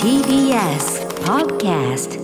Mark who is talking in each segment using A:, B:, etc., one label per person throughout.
A: TBS Podcast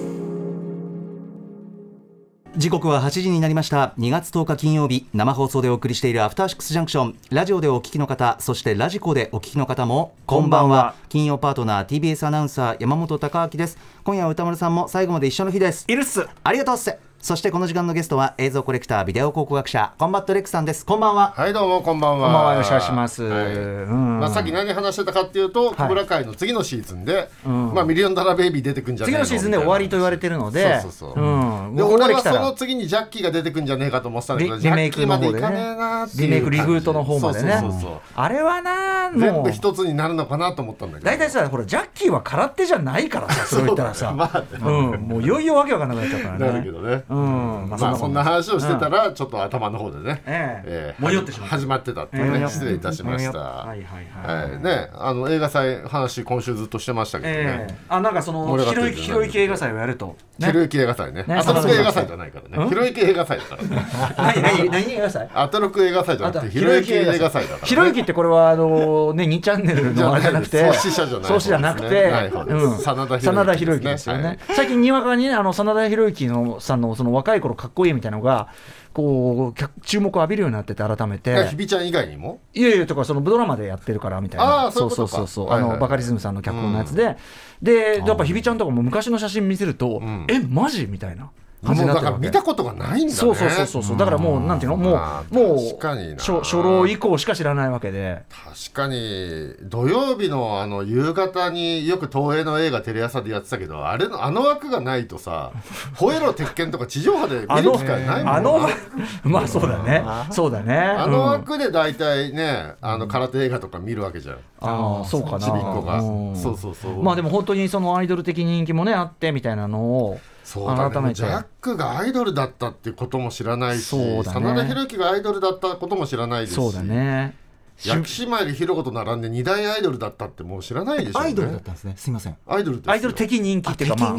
B: 時刻は8時になりました。2月10日金曜日生放送でお送りしているアフターシックスジャンクション。ラジオでお聞きの方そしてラジコでお聞きの方もこんばんは。金曜パートナー TBS アナウンサー山本匡晃です。今夜は宇多丸さんも最後まで一緒の日です。
C: いるっす。
B: ありがとうっすそしてこの時間のゲストは映像コレクタービデオ考古学者コンバット REC さんです。こんばんは。
D: はいどうもこんばんは。
C: こんばんはよろしくお願いします。
D: はい。
C: うん
D: まあさっき何話してたかっていうと、小倉会の次のシーズンで、まあミリオンダラーベイビー出てくんじゃねえ
C: 次のシーズンで終わりと言われてるので。
D: そうそうそう。
C: うん。
D: で俺はその次にジャッキーが出てくんじゃねえかと思ってたんだけど、
C: リ
D: ジャッ
C: リメイクの方でね。
D: キーまでいかねえなっていう
C: リメイクリフートの方までね。
D: そうそうそうそう。
C: あれはな
D: 全
C: もう。
D: 部一つになるのかなと思ったんだけど。
C: 大体さほらジャッキーは空手じゃないからさそれ言ったらさ。
D: まあね。
C: うん。もういよいよわけわかんなくなっちゃうからね。
D: なるけどね。
C: うん。まあ
D: まあそんな話をしてた
C: ら
D: ら、ちょっと頭の方でね、
C: ええ。
D: えー
C: もよってしま
D: 始まってたっていうね、失礼いたしました。
C: はいはいはい。
D: はい、ね、あの映画祭話今週ずっとしてましたけどね。
C: ええ。あなんかそのひろゆきひろゆき映画祭をやると。
D: ひろゆき映画祭ね。
C: ね
D: アトロク映画祭じゃないからね。
C: うん？
D: ひろゆき映画祭だからね。
C: 何何何映画祭？
D: アトロク映画祭じゃなくて、ひろゆき映画祭だから、ね。
C: ひろゆきってこれはあのね2チャンネルのあれじゃなくて
D: 創始者じゃない
C: 創始者じゃなくて
D: 真田
C: 真田
D: 広之
C: 広之ですよね、
D: はい。
C: 最近にわかにねあの真田広之のさんのその若い頃かっこいいみたいなのがこう客注目を浴びるようになってて改めて。
D: ひびちゃん以外にも？
C: いやいやとかそのドラマでやってるからみたいな。
D: そう
C: そうそうそうあのバカリズムさんの脚本のやつで、でやっぱひびちゃんとかも昔の写真見せると、
D: ん。
C: えマジ？みたいな
D: も
C: 感じ
D: うだから
C: になってるわけ。
D: 見たことがないんだね。
C: そうそうそうそう。そうだからもうなんていうの？もう、
D: まあ
C: もう
D: 確かにな。
C: 初初老以降しか知らないわけで。
D: 確かに土曜日のあの夕方によく東映の映画テレ朝でやってたけどあれのあの枠がないとさ「吠えろ鉄拳」とか地上波で見る機会ないもん
C: あの まあそうだね。そうだね。
D: あの
C: うん
D: 枠で大体ね、あの空手映画とか見るわけじゃん。
C: ああそうかな。
D: ちびっこが。
C: うん。
D: そうそうそう。
C: まあでも本当にそのアイドル的人気もねあってみたいなのを
D: そうだね。
C: 改めて。
D: ジャックがアイドルだったってことも知らないし、
C: そうだね。
D: 真田広之がアイドルだったことも知らないですし、
C: そうだね。
D: 薬師丸ひろ子と並んで二大アイドルだったってもう知らないでしょうね。
B: アイドルだったんですね。すいません。
D: アイドルですよ。
C: アイドル的人気っていうか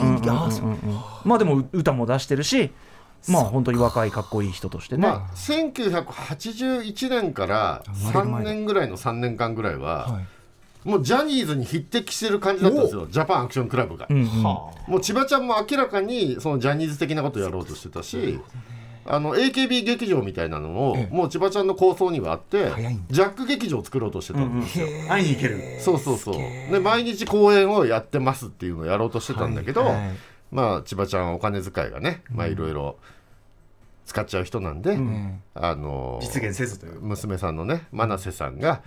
C: まあでも歌も出してるしまあ本当に若いかっこいい人としてね、
D: まあ、1981年から3年ぐらいの3年間ぐらいは、
B: はい
D: もうジャニーズに匹敵してる感じだったんですよ。ジャパンアクションクラブが。
C: うんうん。
D: もう千葉ちゃんも明らかにそのジャニーズ的なことをやろうとしてたし、あの AKB 劇場みたいなのを、
B: ええ。
D: もう千葉ちゃんの構想にはあってジャック劇場を作ろうとしてたんですよ。
C: 会いに行ける。
D: そうそうそう。で毎日公演をやってますっていうのをやろうとしてたんだけど、
B: はい。はい
D: まあ千葉ちゃんはお金遣いがね、まあいろいろ使っちゃう人なんで、
B: ん。
D: あの
C: 実現せずという
D: 娘さんのね真瀬さんが、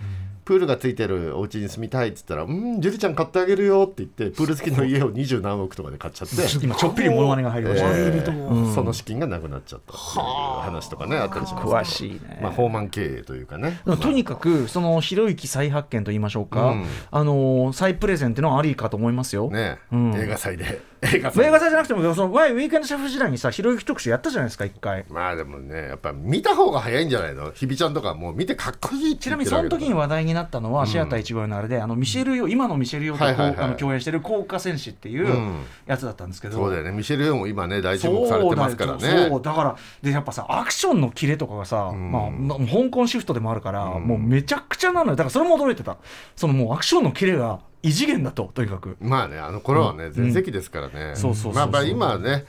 D: プールがついてるお家に住みたいっつったら「うん樹里ちゃん買ってあげるよ」って言ってプール付きの家を二十何億とかで買っちゃって。
C: 今ちょっぴりモノマネが入りました。ね、
D: えーその資金がなくなっちゃったっていう話とかねあったりします。
C: 詳しいね。
D: まあ放漫経営というかね。
C: とにかくそのひろゆき再発見と言いましょうか、
D: うん。
C: あの再プレゼンっていうのはありかと思いますよ。
D: ね、
C: うん。
D: 映画祭で映画祭。
C: じゃなくてもそのワイウィークエンドシャッフル時代にさひろゆき特集やったじゃないですか一回。
D: まあでもねやっぱ見た方が早いんじゃないの？ひびちゃんとかもう見てかっこいいって
C: ちなみにその時に話題になったのは、シアター一号のあれであのミシェルヨ今のミシェルヨと
D: はいはいはい。
C: あの共演してる効果戦士っていう
D: うん。
C: やつだったんですけど、
D: そうだよね。ミシェル・ヨーも今ね大注目されてますから
C: そうだよ
D: ね
C: そうだからでやっぱさアクションのキレとかがさ、
D: ん。
C: まあ、ま香港シフトでもあるから、
D: うん。
C: もうめちゃくちゃなのよ。だからそれも驚いてた。そのもうアクションのキレが異次元だととにかく。
D: まあねあの頃はね、全盛期ですからね、
C: そうそう
D: まあ今はね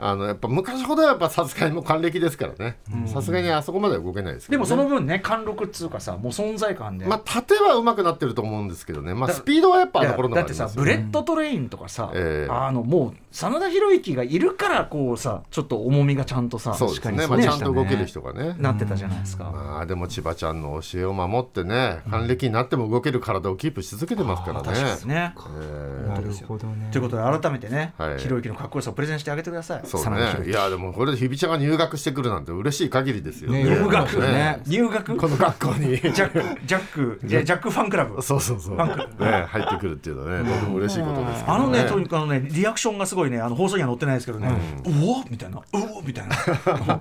D: あのやっぱ昔ほどはやっぱさすがにもう還暦ですからね。さすがにあそこまでは動けないですけど、ね、
C: でもその分ね貫禄っつうかさもう存在感で、
D: まあ殺陣は上手くなってると思うんですけどね。まあ
C: だ
D: スピードはやっぱあの頃の
C: だってさブレットトレインとかさ、
D: ええ。
C: あのもう真田広之がいるからこうさちょっと重みがちゃんとさ
D: そうですね。
C: 確か
D: まあ、ちゃんと動ける人がね。
C: なってたじゃないですか、
D: まあでも千葉ちゃんの教えを守ってね還暦になっても動ける体をキープし続けてますからね。
C: ね。
D: え。
B: なるほどね。
C: ということで改めてね、
D: はい。
C: ひろゆきのかっこよさをプレゼンしてあげてください。
D: ーそうね。いやでもこれでひびちゃんが入学してくるなんて嬉しい限りですよ。ね。
B: ね
C: 入学
D: ね。
C: 入学？
D: この学校に。
C: ジャックジャック。ジャジャックファンクラブ？
D: そうそうそう、ね、入ってくるっていうのはねとても嬉しいことですけど
C: あのね、とにかくあのね、リアクションがすごいね、あの放送には載ってないですけどね、うおみたいな、うおみたいな、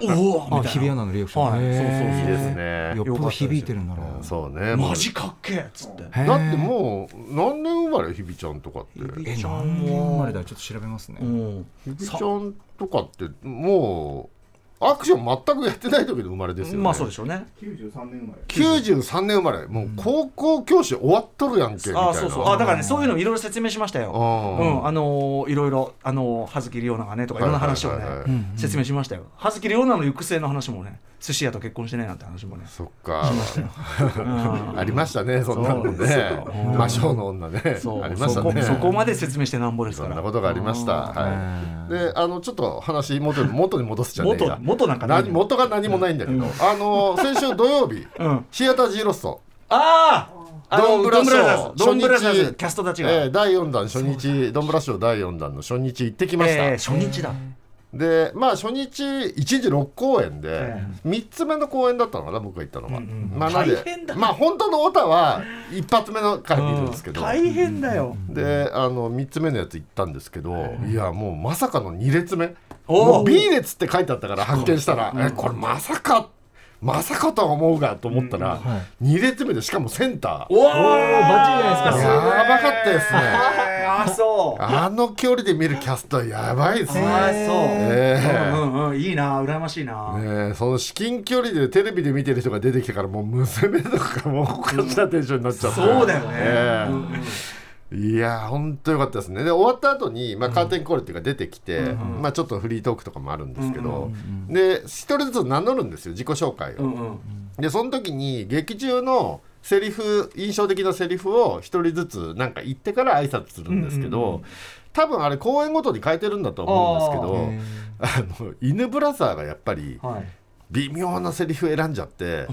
C: おおみたいな。
B: あ日比谷アナのリアクション
C: そうそうそう。
D: いいですね。
B: よっぽど響いてるんだな。
D: そうね
C: マジかっけえっつって。
D: だってもう何年生まれひびちゃんとかって？
B: え何年生まれだちょっと調べますね。
C: うん。
D: ひびちゃんとかってもうアクション全くやってない時の生まれですよね。
C: まあそうでしょうね。
E: 93年生まれ。
D: 93年生まれ。もう高校教師終わっとるやんけみたいな。
C: あそうそう。あだからねそういうのいろいろ説明しましたよ。
D: う
C: うん。んあのーいろいろあのー葉月里央奈がねとかいろんな話をね説明しましたよ。葉月里央奈の行く末の話もね寿司屋と結婚してねなんて話もね
D: そっか。
C: うん
D: ありましたねそんなのね。
C: うん
D: 魔性の女ね。ありましたね。
C: そこまで説明してなんぼです
D: そ
C: から。
D: んなことがありました。はい。であのちょっと話元に元に戻すじゃねえ
C: 元
D: や。
C: 元なんか
D: 元が何もないんだけど。あの先週土曜日
C: うん。
D: シアタージーロスト。
C: ああ
D: ドンブラショー。
C: ドキャストたちが、
D: えー第4弾初日。ドンブラショー第4弾の初日行ってきました、
C: えー初日だ、
D: でまあ初日1日6公演で
C: え
D: 3つ目の公演だったのかな僕が行ったのは、
C: うんうん
D: まあなんで
C: 大変だ。
D: まあ本当のオタは一発目の回見るんですけど、
C: 大変だよ、
D: であの3つ目のやつ行ったんですけど、いやもうまさかの2列目。もう B 列って書いてあったから発見したら、えこれまさかまさかとは思うがと思ったら、2列目でしかもセンター。
C: おお
E: バッチリじゃないですか。
D: やばかったですね
C: あそう。
D: あの距離で見るキャストはやばいですね。
C: あそう、
D: ええ。
C: うんうんうんいいな羨ましいな、
D: ねえその至近距離でテレビで見てる人が出てきてからもう娘とかもうおかしなテンションになっちゃって、
C: そうだよね、
D: え
C: んうん
D: いやー本当よかったですね。で終わった後にまあ、カーテンコールっていうか出てきて、まあ、ちょっとフリートークとかもあるんですけど、で一人ずつ名乗るんですよ自己紹介を、
C: うんうん。
D: でその時に劇中のセリフ印象的なセリフを一人ずつなんか言ってから挨拶するんですけど、多分あれ公演ごとに変えてるんだと思うんですけどあの犬ブラザーがやっぱり
C: はい。
D: 微妙なセリフ選んじゃって、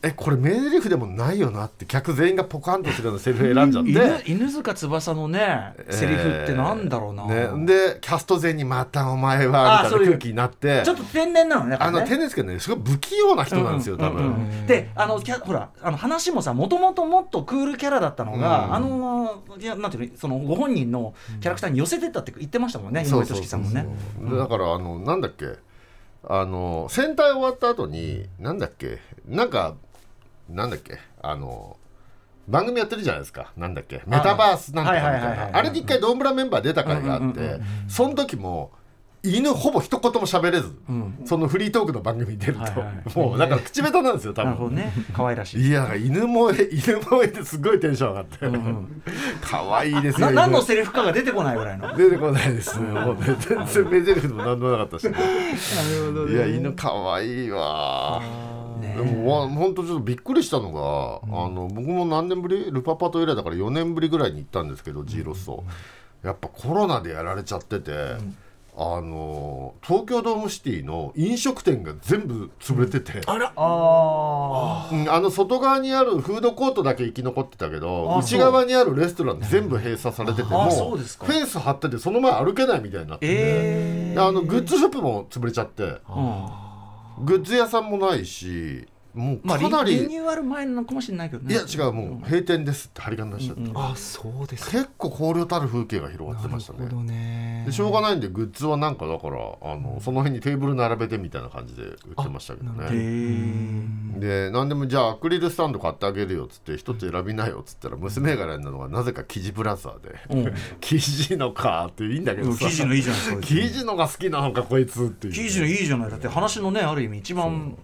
D: えこれ名台詞でもないよなって客全員がポカンとするようなセリフ選んじゃって。
C: 犬犬塚翼のねセリフってなんだろうな、
D: えーね、でキャスト全員に「またお前は」みたいな空気になって。
C: ちょっと天然なのね
D: あの
C: ね。
D: テニスけどねすごい不器用な人なんですよ、多分、
C: うんうんうん。であのキャほらあの話もさもともともっとクールキャラだったのが、
D: うん。
C: あのいやなんていうのそのご本人のキャラクターに寄せてったって言ってましたもんね、井上俊樹さんもね。
D: だからあのなんだっけ。あの戦隊終わった後になんだっけ。なんかなんだっけ？あの番組やってるじゃないですか。なんだっけ？メタバースなんとかみたいな。あれで一回ドンブラメンバー出た回があってその時も犬ほぼ一言も喋れず、
C: うん。
D: そのフリートークの番組に出ると、
C: はいはい
D: もうだから口下手なんですよ多分。
C: ね。可愛らしい。
D: いや犬もえ犬もえですごいテンション上がって、可愛いですよ
C: な何の
D: 犬
C: セリフかが出てこないぐらいの。
D: 出てこないです。ねもうね全然メジェルでも何でもなかったし、いや犬可愛いわ
C: ね。
D: でもわ本当ちょっとびっくりしたのが、あの僕も何年ぶり？ルパパと以来だから4年ぶりぐらいに行ったんですけど G ロスをやっぱコロナでやられちゃってて、あの東京ドームシティの飲食店が全部潰れてて、
C: あら。あ
D: うんあの外側にあるフードコートだけ生き残ってたけど
C: あ
D: 内側にあるレストラン全部閉鎖されてて
C: あ
D: も
C: そうですか。
D: フェンス張っててその前歩けないみたいになって。て、
C: え
D: であのグッズショップも潰れちゃって。
C: うん
D: グッズ屋さんもないしもう
C: まあ
D: かなり、
C: リリニューアル前なのかもしれないけどね。
D: いや違うもう閉店ですって張り紙出しちゃって、
C: うんうん
E: あそうです
D: 結構荒涼たる風景が広がってましたね。
E: なるほどね。
D: でしょうがないんでグッズはなんかだからあのその辺にテーブル並べてみたいな感じで売ってましたけどね。
C: ー。
D: で何でもじゃあアクリルスタンド買ってあげるよっつって一つ選びなよっつったら娘が選んだのがなぜか生地ブラザーで。
C: うん。
D: 生地のかっていいんだけどさ。
C: 生地のいいじゃないですか。
D: 生地のが好きなのかこいつっていう。
C: 生地のいいじゃない。だって話のねある意味一番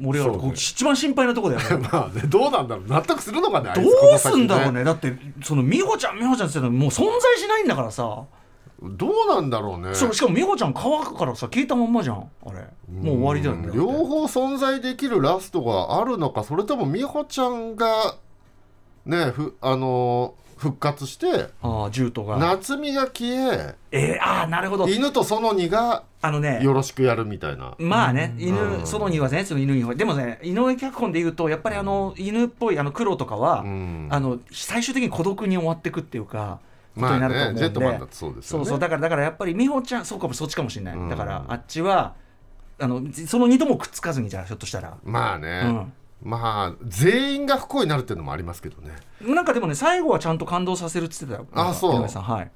C: 盛り上がる
D: ね
C: 一番心配なとこだよね。
D: まあねどうなんだろう。納得するのかね
C: どうすんだろうね。だってその美穂ちゃん美穂ちゃんって言ってもう存在しないんだからさ、
D: どうなんだろうね。
C: そうしかも美穂ちゃん乾くからさ聞いたまんまじゃん。あれ。もう終わりだよね。
D: うん両方存在できるラストがあるのかそれとも美穂ちゃんがねふあのー復活して
C: ああ銃とが。
D: 夏美が消え
C: えー、ああなるほど。
D: 犬と園にが
C: あのね
D: よろしくやるみたいな。
C: まあね、
D: うん。
C: 犬、そのにはね、その犬には、でもね、井上脚本で言うと、やっぱりあの犬っぽいあの黒とかは、
D: うん。
C: あの最終的に孤独に終わっていくっていうか、こと
D: まあ
C: になると思うんで、
D: ねジェットマンだってそうですよね。
C: そうそう、だから、だからやっぱり美穂ちゃん、そうかも、そっちかもしれない。
D: うん。
C: だから、あっちは、あのその二度もくっつかずに、じゃあ、ひょっとしたら。
D: まあね、
C: うん
D: まあ全員が不幸になるっていうのもありますけどね
C: なんかでもね、最後はちゃんと感動させるって言ってたよ。
D: あそう
C: 井上さん、はい。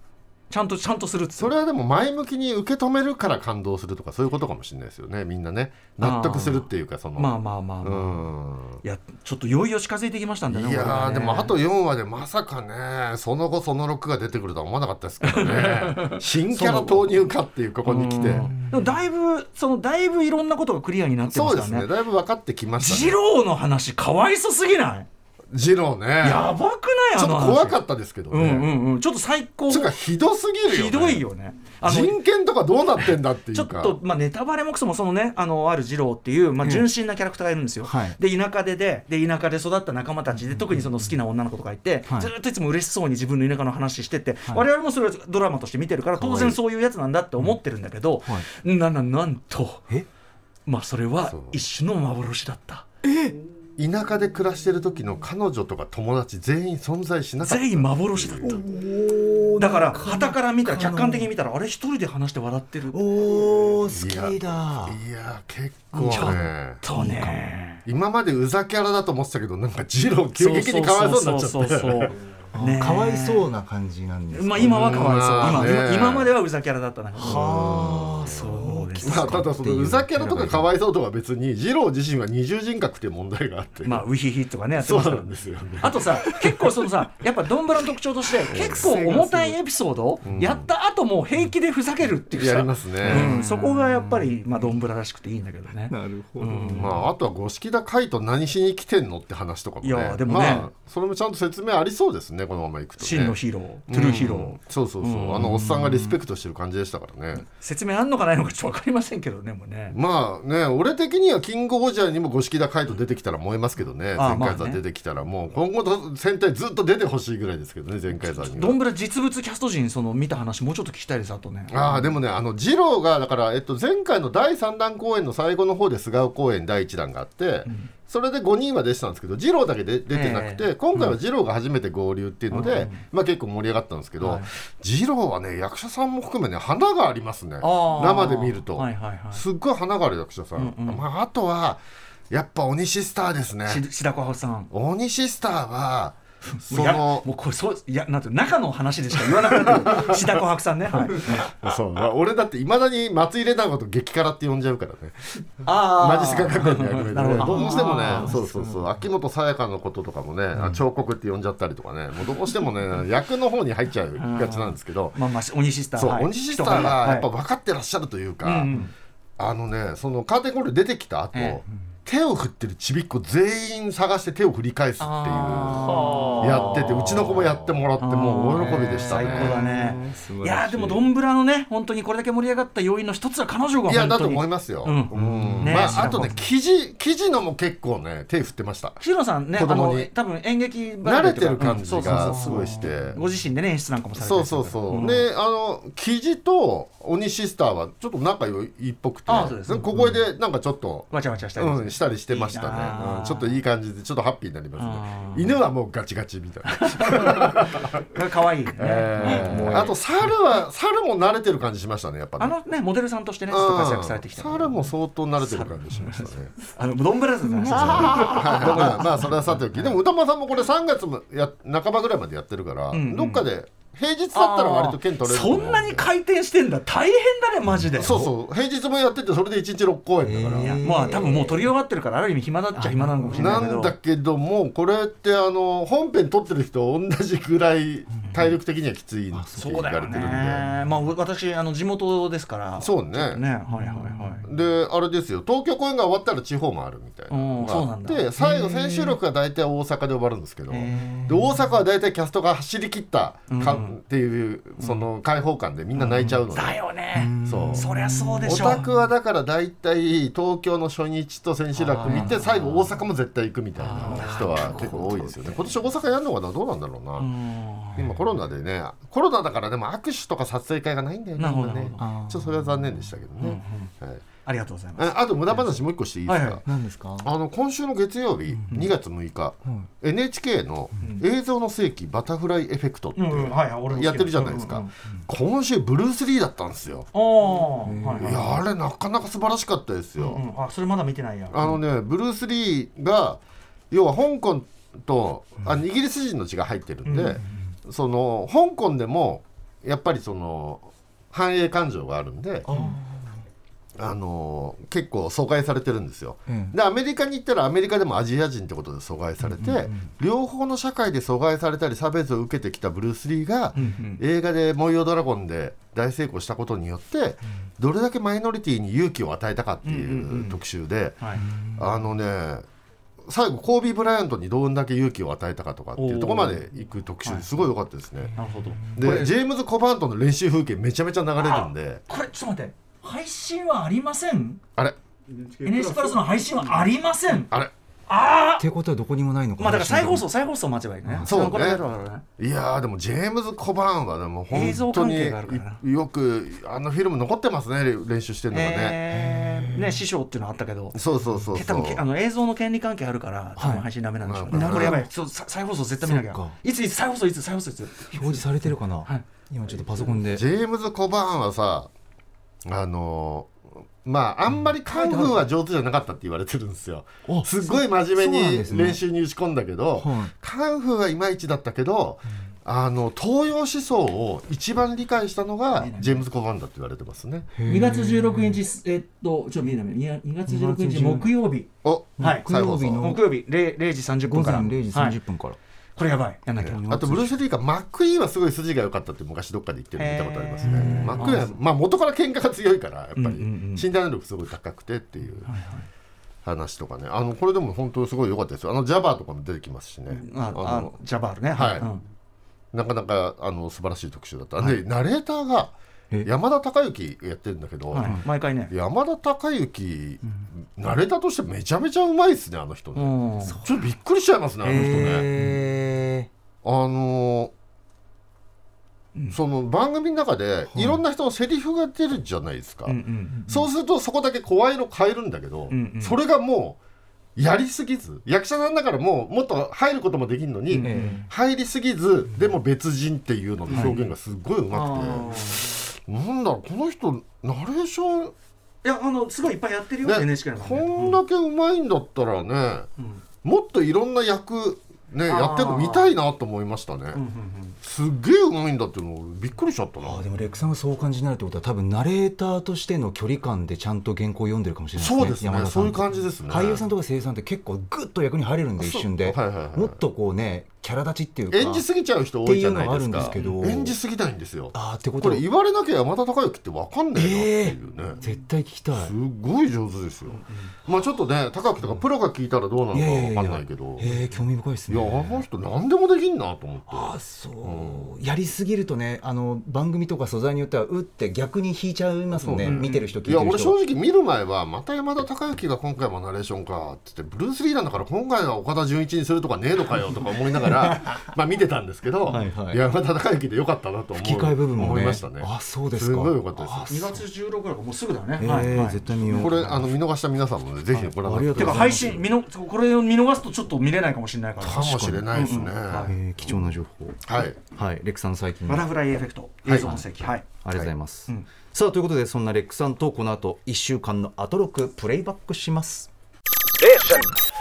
C: ちゃんとちゃんとする
D: それはでも前向きに受け止めるから感動するとかそういうことかもしれないですよね。みんなね納得するっていうかその。
C: まあまあまあまあ、
D: うん。
C: いやちょっといよいよ近づいてきましたんだね
D: いや
C: ね。
D: ーでもあと4話でまさかねその後その6が出てくるとは思わなかったですけどね。新キャラ投入かっていうここに来て。
C: う。んでもだいぶそのだいぶいろんなことがクリアになってま
D: そうですね。だいぶ分かってきました
C: 二
D: ね
C: 郎の話かわいそすぎない？
D: ジローね。
C: やばくない？
D: ちょっと怖かったですけど
C: うんう
D: ね
C: んうん。ちょっと最高。
D: かひどすぎるよね。
C: ひどいよね。
D: 人権とかどうなってんだっていうか。
C: ちょっと、まあ、ネタバレもクソもそのねあのある二郎っていう、まあ、純真なキャラクターがいるんですよ、
E: はい。
C: で田舎ででで田舎で育った仲間たちで特にその好きな女の子とかいて、
E: はい。
C: ずーっといつも嬉しそうに自分の田舎の話してて、我々もそれをドラマとして見てるから当然そういうやつなんだって思ってるんだけど、
E: は
C: なななんと
E: え？
C: まあそれは
D: そう。
C: 一種の幻だった
D: 田舎で暮らしてる時の彼女とか友達全員存在しなかった。
C: 全員幻だった。だから旗から見たら客観的に見たらあれ一人で話して笑ってる。
E: おー好きだ。
D: いや結構
C: ちょっ
D: ね。
C: とね
D: 今までうざキャラだと思ってたけどなんかジロー急激にかわいそうになっちゃ
C: そうそうそう
D: って
C: そうね
E: かわいそうな感じなんですか
C: まあ今はかわいそう、今
D: まあね。
C: 今今まではうざキャラだったんだけど。
E: はあ
C: そうです
D: まあ、ただそのうざキャラとかかわいそうとは別に二郎自身は二重人格っていう問題があって、
C: まあウヒヒとかねやって
D: そう
C: ますから
D: なんですよね。
C: あとさ結構そのさ やっぱドンブラの特徴として結構重たいエピソードをやった後も平気でふざけるっていうさ。
D: やりますね、
C: うん、そこがやっぱりまあドンブラらしくていいんだけどね。
E: なるほど、
D: まあ、あとは五色田海斗何しに来てんのって話とかもね。
C: いやでもね。
D: まあ、それもちゃんと説明ありそうですねこのままいくとね。
C: 真のヒーロートゥルーヒーロー、
D: うん。そうそうそう、あのおっさんがリスペクトしてる感じでしたからね、
C: 説明あんのかないのかちょっと分かりませんけどねもうね。
D: まあね俺的にはキングオージャーにも五色田海斗出てきたら燃えますけどね。前回座出てきたらもう今後の戦隊ずっと出てほしいぐらいですけどね前回座には。
C: ドンブラ実物キャスト陣その見た話もうちょっと聞きたいですあとね。
D: ああでもねあの二郎がだから、えっと、前回の第3弾公演の最後の方で菅生公演第1弾があって、それで5人は出てたんですけど二郎だけで出てなくて、
C: ええ
D: 今回は二郎が初めて合流っていうので、まあ、結構盛り上がったんですけど、二郎はね役者さんも含めね花がありますね。生で見ると、すっごい花がある役者さん、まあ、あとはやっぱ鬼シスターですね。
C: し白川さん。
D: 鬼シスターはその
C: もうこれそういやなんて中の話でしか言わなくなってる。志田琥珀さんね、はい、
D: そうまあ俺だっていまだに松井玲奈のこと激辛って呼んじゃうからね。
C: あ
D: マジスカ学園の役目で
C: なるほど。
D: どうしてもねそうそうそう。秋元さやかのこととかもね、あ彫刻って呼んじゃったりとかね。もうどうしてもね役の方に入っちゃうがちなんですけど。
C: まあまあ鬼シスター。
D: そう、
C: はい。
D: 鬼シスターがやっぱ分かってらっしゃるというか、
C: はいうん。
D: あのねそのカーテンコール出てきた後、
C: え
D: 手を振ってるちびっ子全員探して手を振り返すっていうやっててうちの子もやってもらってもう大喜びでしたね。
C: 最高だね。
E: い。
C: いやーでもドンブラのね本当にこれだけ盛り上がった要因の一つは彼女が
D: いやだと思いますよ。
C: うん。
D: うん。
C: ね
D: まああとね記事記事のも結構ね手振ってました。
C: シロさんねあ
D: 子供に。
C: の多分演劇
D: 慣れてる感じ
C: うん。そうそうそう
D: がすごいして。
C: ご自身でね演出なんかもされて
D: そうそうそう、
C: ん。
D: であの記事と鬼シスターはちょっと仲良いっぽくて
C: あそうです
D: 小声でなんかちょっと、
C: わちゃわちゃしたり
D: うん、したりしてましたね。うん。ちょっといい感じでちょっとハッピーになります
C: あ
D: ね
C: ー。
D: 犬はもうガチガチみたいな、
C: 可愛いよね。
D: えー。
C: うん。
D: あと猿は猿も慣れてる感じしましたねやっぱね。
C: あのねモデルさんとしてね活躍されてきた。
D: うん猿も相当慣れてる感じしましたね。
C: あのドンブラザーズの話。
D: まあまあそれはさておき。でも歌間さんもこれ3月もや半ばぐらいまでやってるから、
C: んうん。
D: どっかで平日だったら割と券取れる
C: そんなに回転してんだ。大変だねマジで。
D: そうそう。平日もやっててそれで1日6公演だから、
C: いやまあ多分もう撮り終わってるからある意味暇だっちゃ暇なのかもしれない
D: なんだけどもこれってあの本編撮ってる人同じぐらい体力的にはきついって
C: そうだよ
D: 言われてるんで、
C: ね。まあ私あの地元ですから。
D: そうね。
C: ねはいはいはい。
D: であれですよ。東京公演が終わったら地方もあるみたいな
C: んそうなんだ。
D: で最後千秋楽が大体大阪で終わるんですけど。で
C: へ
D: 大阪は大体キャストが走り切ったか、
C: うん
D: っていうその開放感でみん。な泣いちゃうので、
C: だよね。
D: そう。
C: そりゃそうでしょ。
D: オタクはだから大体東京の初日と千秋楽見て最後大阪も絶対行くみたいな人は結構多いですよね。今年大阪やるのかなどうなんだろうな、
C: うん。
D: 今コロナでねコロナだからでも握手とか撮影会がないんだよねね。ちょっとそれは残念でしたけどね、はい
C: ありがとうございます。
D: ああと無駄話もう一個していいですか、
E: 何ですか？
D: あの今週の月曜日、2月6日、NHK の映像の世紀バタフライエフェクトってやってるじゃないですか、今週ブルース・リーだったんですよ、
C: ああはい
D: やあれなかなか素晴らしかったですよ、
C: うんあそれまだ見てないや。
D: あのねブルース・リーが要は香港とあイギリス人の血が入ってるんで、その香港でもやっぱりその反映感情があるんであの結構阻害されてるんですよ。
B: うん。
D: でアメリカに行ったらアメリカでもアジア人ってことで阻害されて、両方の社会で阻害されたり差別を受けてきたブルース・リーが、映画で「燃えよドラゴン」で大成功したことによって、どれだけマイノリティに勇気を与えたかっていう特集で、
C: はい。
D: あのね最後コービー・ブライアントにどんだけ勇気を与えたかとかっていうところまで行く特集ですごい良かったですね。
C: なるほど。こ
D: で
C: れ
D: ジェームズ・コバーントの練習風景めちゃめちゃ流れるんで。
C: これちょっと待って配信はありません？
D: あれ
C: ？NHK プラスの配信はありません。
D: あれ？
C: あ
B: ってことはどこにもないのか。
C: まあだから再放送再放送待ちばいいね。
D: そうね。いやーでもジェームズ・コバーンはでも
C: 映像関
D: 本当に
C: 係があるからな。い
D: よくあのフィルム残ってますね練習してるのがね、
C: えー。ね師匠っていうのあったけど。
D: そうそうそう
C: 多
D: そう。
C: 分あの映像の権利関係あるから多分配信ダメなんでしょうね、
D: はい
C: これやばい。そうさ再放送絶対見なきゃ。いついつ再放送いつ再放送いつ。
B: 表示されてるかな、
C: はい。
B: 今ちょっとパソコンで。
D: ジェームズ・コバーンはさあのーまああんまりカンフーは上手じゃなかったって言われてるんですよ。
B: あ
D: すっごい真面目に練習に打ち込んだけど、
B: はい。
D: カンフーはいまいちだったけど、あの東洋思想を一番理解したのがジェームズ・コバーンだって言われてますね。
C: 2月16日えっとちょっと見えない見えない。2月16日木曜日。
D: お、
C: はい
B: 木曜日の
C: 木曜日 0, 0時30
B: 午前
C: 分から。
B: 0時
C: はい
B: 30分から、
C: これやばい。やんなきゃ
D: あとブルース・リーがマック・イーンはすごい筋が良かったって昔どっかで言ってるの見たことあります
C: へ
D: ね
C: ー。
D: マック・イーンはまあ元から喧嘩が強いからやっぱり。
C: うんうん。うん
D: 身体能力すごい高くてっていう話とかね。あのこれでも本当すごい良かったですよ。あのジャバーとかも出てきますしね。
C: あ
D: あ
C: あジャバールね。
D: はい。
C: うん。
D: なかなかあの素晴らしい特集だったでナレーターが
B: え
D: 山田孝之やってるんだけど
C: はい。毎回ね。
D: 山田孝之ナレーターとしてめちゃめちゃうまいですねあの人
C: う
D: ね
C: ん。
D: ちょっとびっくりしちゃいますねあの人ね。
B: え
D: あのーその番組の中でい。ろんな人のセリフが出るじゃないですか、
C: うんうん
D: そうするとそこだけ声色変えるんだけど、
C: うんうん。
D: それがもうやりすぎず役者さんだからもうもっと入ることもできるのに、
B: え
D: 入りすぎずでも別人っていうので表現がすごいうまくて、なんだろうこの人ナレーション
C: いやあのすごいいっぱいやってるよ
D: ね
C: NHK の
D: こんだけうまいんだったらね、
C: ん。
D: もっといろんな役ねやってるの見たいなと思いましたね、
C: うんうん
D: すっげえうまいんだっていうのびっくりしちゃったな。
B: あでもレックさんがそうお感じになるってことは多分ナレーターとしての距離感でちゃんと原稿を読んでるかもしれないですね
D: そうですね
B: 山田さん
D: そういう感じですね。
B: 俳優さんとか声優さんって結構グッと役に入れるんで一瞬で、
D: はいはいはい。
B: もっとこうねキャラ立ちっていうか
D: 演じすぎちゃう人多いじゃないですか。演じすぎないんですよ。
B: あーってこと
D: これ言われなきゃ山田孝之って分かんないなっていうね、
B: 絶対聞きたい。
D: すごい上手ですよ、まあちょっとね高木とかプロが聞いたらどうなのか分かんないけど。い
B: へえ興味深いです
D: や
B: ね
D: あの人何でもできんなと思って。
B: あそう、やりすぎるとねあの番組とか素材によってはうって逆に引いちゃいますもんね、見てる人聞いて
D: いや俺
B: る人
D: 正直見る前はまた山田孝之が今回もナレーションかって言ってブルース・リーなんだから今回は岡田准一にするとかねえのかよとか思いながらまあ見てたんですけど
B: はいはい
D: 山田孝之でよかったなと思う
B: 吹き替え部分もね。
D: 思いましたね。
B: あそうですか。
D: すごいよかったです。
B: あ
C: 2月16からもうすぐだよね。
B: へえ
C: はいはい。
B: 絶対見よう。
D: これあの見逃した皆さんもねぜひご覧ください。
C: てか配信見のこれを見逃すとちょっと見れないかもしれないから。
D: かもしれないですね、
B: えー貴重な情報。
D: はい。
B: はい REC さんの最近。
C: バタフライエフェクト。映像の世紀。はい。
B: ありがとうございます、
C: うん。
B: さあということでそんな REC さんとこの後1週間のアトロクプレイバックします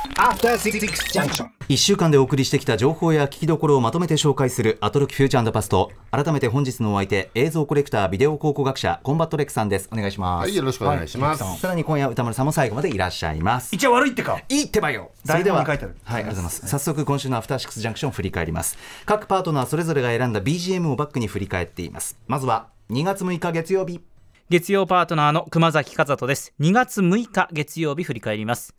B: 1週間でお送りしてきた情報や聞きどころをまとめて紹介するアトロクフューチャーパスト改めて本日のお相手映像コレクタービデオ考古学者コンバット REC さんです。お願いします、
D: はいよろしくお願いします、
C: はい。
B: さらに今夜宇多丸さんも最後までいらっしゃいます。
C: 一応悪いってか。
B: いいってばよ。それでは
C: 台本に書いてある。
B: はい、ありがとうございます。早速、今週のアフターシックスジャンクションを振り返ります。各パートナーそれぞれが選んだ BGM をバックに振り返っています。まずは、2月6日月曜日。
F: 月曜パートナーの熊崎和人です。2月6日月曜日振り返ります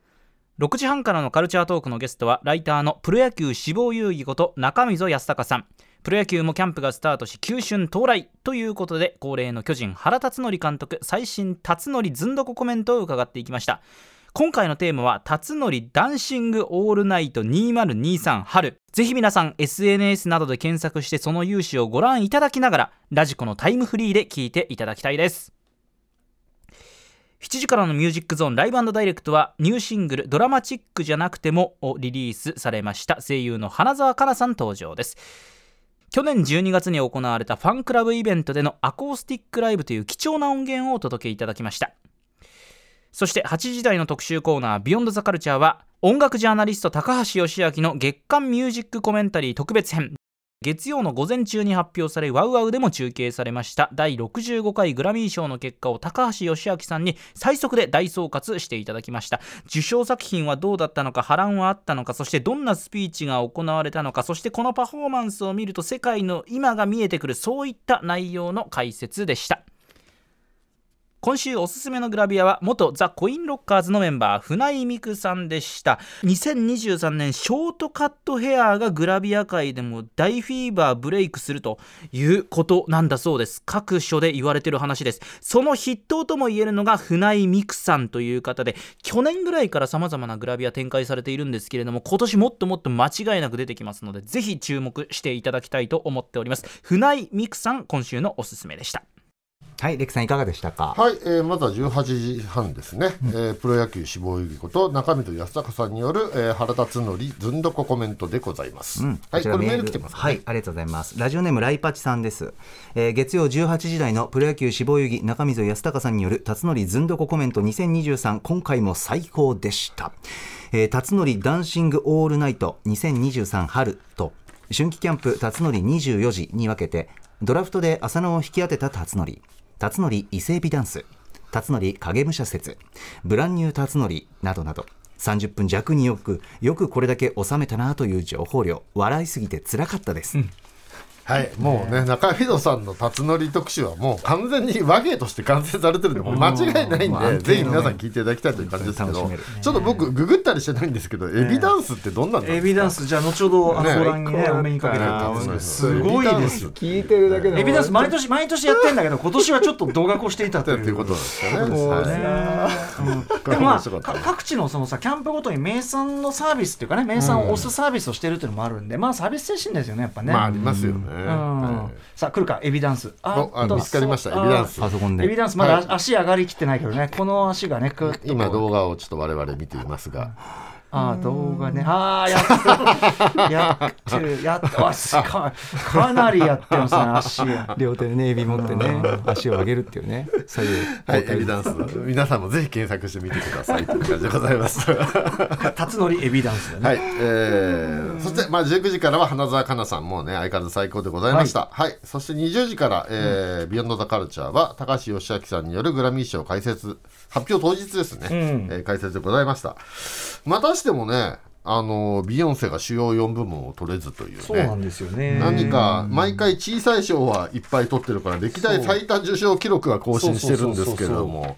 F: 6時半からのカルチャートークのゲストはライターのプロ野球志望遊戯こと中溝康隆さん。プロ野球もキャンプがスタートし球春到来ということで恒例の巨人原辰徳監督最新辰徳ずんどこコメントを伺っていきました。今回のテーマは辰徳ダンシングオールナイト2023春。ぜひ皆さん SNS などで検索してその勇姿をご覧いただきながらラジコのタイムフリーで聞いていただきたいです。7時からのミュージックゾーンライブダイレクトはニューシングル「ドラマチックじゃなくても」をリリースされました。声優の花澤香菜さん登場です。去年12月に行われたファンクラブイベントでのアコースティックライブという貴重な音源をお届けいただきました。そして8時台の特集コーナー「ビヨンドザカルチャーは音楽ジャーナリスト高橋義明の月間ミュージックコメンタリー特別編。月曜の午前中に発表されワウワウでも中継されました。第65回グラミー賞の結果を高橋義明さんに最速で大総括していただきました。受賞作品はどうだったのか波乱はあったのかそしてどんなスピーチが行われたのかそしてこのパフォーマンスを見ると世界の今が見えてくるそういった内容の解説でした。今週おすすめのグラビアは元ザ・コインロッカーズのメンバー船井美久さんでした。2023年ショートカットヘアがグラビア界でも大フィーバーブレイクするということなんだそうです。各所で言われてる話です。その筆頭とも言えるのが船井美久さんという方で去年ぐらいから様々なグラビア展開されているんですけれども今年もっともっと間違いなく出てきますのでぜひ注目していただきたいと思っております。船井美久さん今週のおすすめでした。
B: はい、レクさんいかがでしたか？
D: はい、えー、まずは18時半ですね、うん、えー、プロ野球志望遊戯こと中水康隆さんによる、えー、原辰徳ずんどこコメントでございます、うん、はいこれメール来てます、ね、
B: はいありがとうございます。ラジオネームライパチさんです、えー、月曜18時台のプロ野球志望遊戯中水康隆さんによる辰徳ずんどこコメント2023今回も最高でした。えー、辰徳ダンシングオールナイト2023春と春季キャンプ辰徳24時に分けてドラフトで浅野を引き当てた辰徳辰徳伊勢海老ダンス辰徳影武者説ブランニュー辰徳などなど。30分弱によくよくこれだけ収めたなという情報量。笑いすぎてつらかったです、うん。
D: はい、もうね、中井戸さんの辰徳特集はもう完全に和芸として完成されてるんで、もう間違いないんで、ぜひ皆さん聞いていただきたいという感じですけど、ちょっと僕、ググったりしてないんですけど、エビダンスってどんなんですか？
C: エビダンス、じゃあ、後ほど、あの、ご覧にね、お目にかけて。すごいです
B: 聞いてるだけで。
C: エビダンス、毎年、毎年やってんだけど、今年はちょっと動画化していたと
D: いうことなんですよね。
C: でもまあ、各地のそのさ、キャンプごとに名産のサービスっていうかね、名産を押すサービスをしてるっていうのもあるんで、まあ、サービス精神ですよね、やっぱね。
D: まあ、ありますよね。
C: さあ来るかエビダンス。
D: ああ見つかりましたエビダンス。
B: パソコンで。
C: エビダンスまだ足上がりきってないけどね。この足がね
D: 今動画をちょっと我々見ていますが
C: ああ動画ね。ああやってる。やってる。やってますかかなりやってますね足
B: 両手でねエビ持ってね足を上げる。っていうね
D: 左右はいエビダンス皆さんもぜひ検索してみてくださいという感じでございます
C: 辰徳エビダンス
D: ねはいえー、そしてまあ19時からは花澤香菜さんもね相変わらず最高でございましたはい、はい、そして20時から、えー、ビヨンドザカルチャーは高橋義明さんによる。グラミー賞解説発表当日ですね、うん、えー、解説でございましたまたしてもねあのビヨンセが主要4部門を取れずという、ね、
C: そうなんですよね。
D: 何か毎回小さい賞はいっぱい取ってるから歴代最多受賞記録は更新してるんですけれども。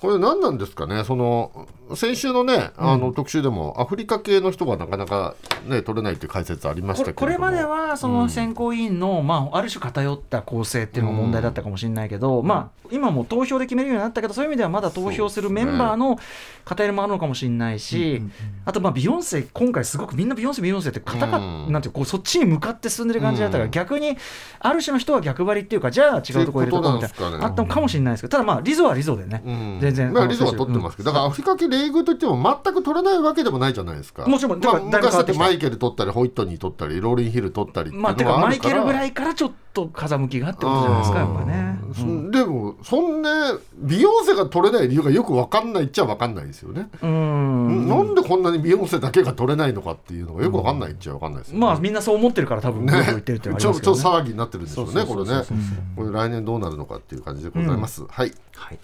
D: これ何なんですかね？その先週のね、あの特集でも、アフリカ系の人がなかなか、ね、取れないという解説ありましたけ
C: これまではその選考委員の、うん、まあ、ある種偏った構成っていうのが問題だったかもしれないけど、うん、まあ、今も投票で決めるようになったけどそういう意味ではまだ投票するメンバーの偏りもあるのかもしれないし、ね、あとまあビヨンセ今回すごくみんなビヨンセビヨンセってなんていうこうそっちに向かって進んでる感じだったから、逆にある種の人は逆張りっていうかじゃあ違うところ入れとこうみたいな、ね、あったのかもしれないですけどただまあリゾはリゾでね、全然、
D: まあ、リゾは取ってますけど、だからアフリカ系レーグといっても全く取れないわけでもないじゃないですか。
C: もちろん、
D: まあ、昔だってマイケル取ったり、ホイットニー取ったり、ローリンヒル取ったり
C: まあ、てかマイケルぐらいからちょっと風向きがってことじゃないですか、やっぱね。
D: うん、でも、そんな、ビヨンセが取れない理由がよく分かんないっちゃ分かんないですよね。うん。なんでこんなにビヨンセだけが取れないのかっていうのがよく分かんないっちゃ分かんないですよ、
C: ね、まあ、みんなそう思ってるから、多分、ね、言ってるって
D: ちょっと騒ぎになってるんですよね、これね。これ来年どうなるのかっていう感じでございます。はい。
B: はい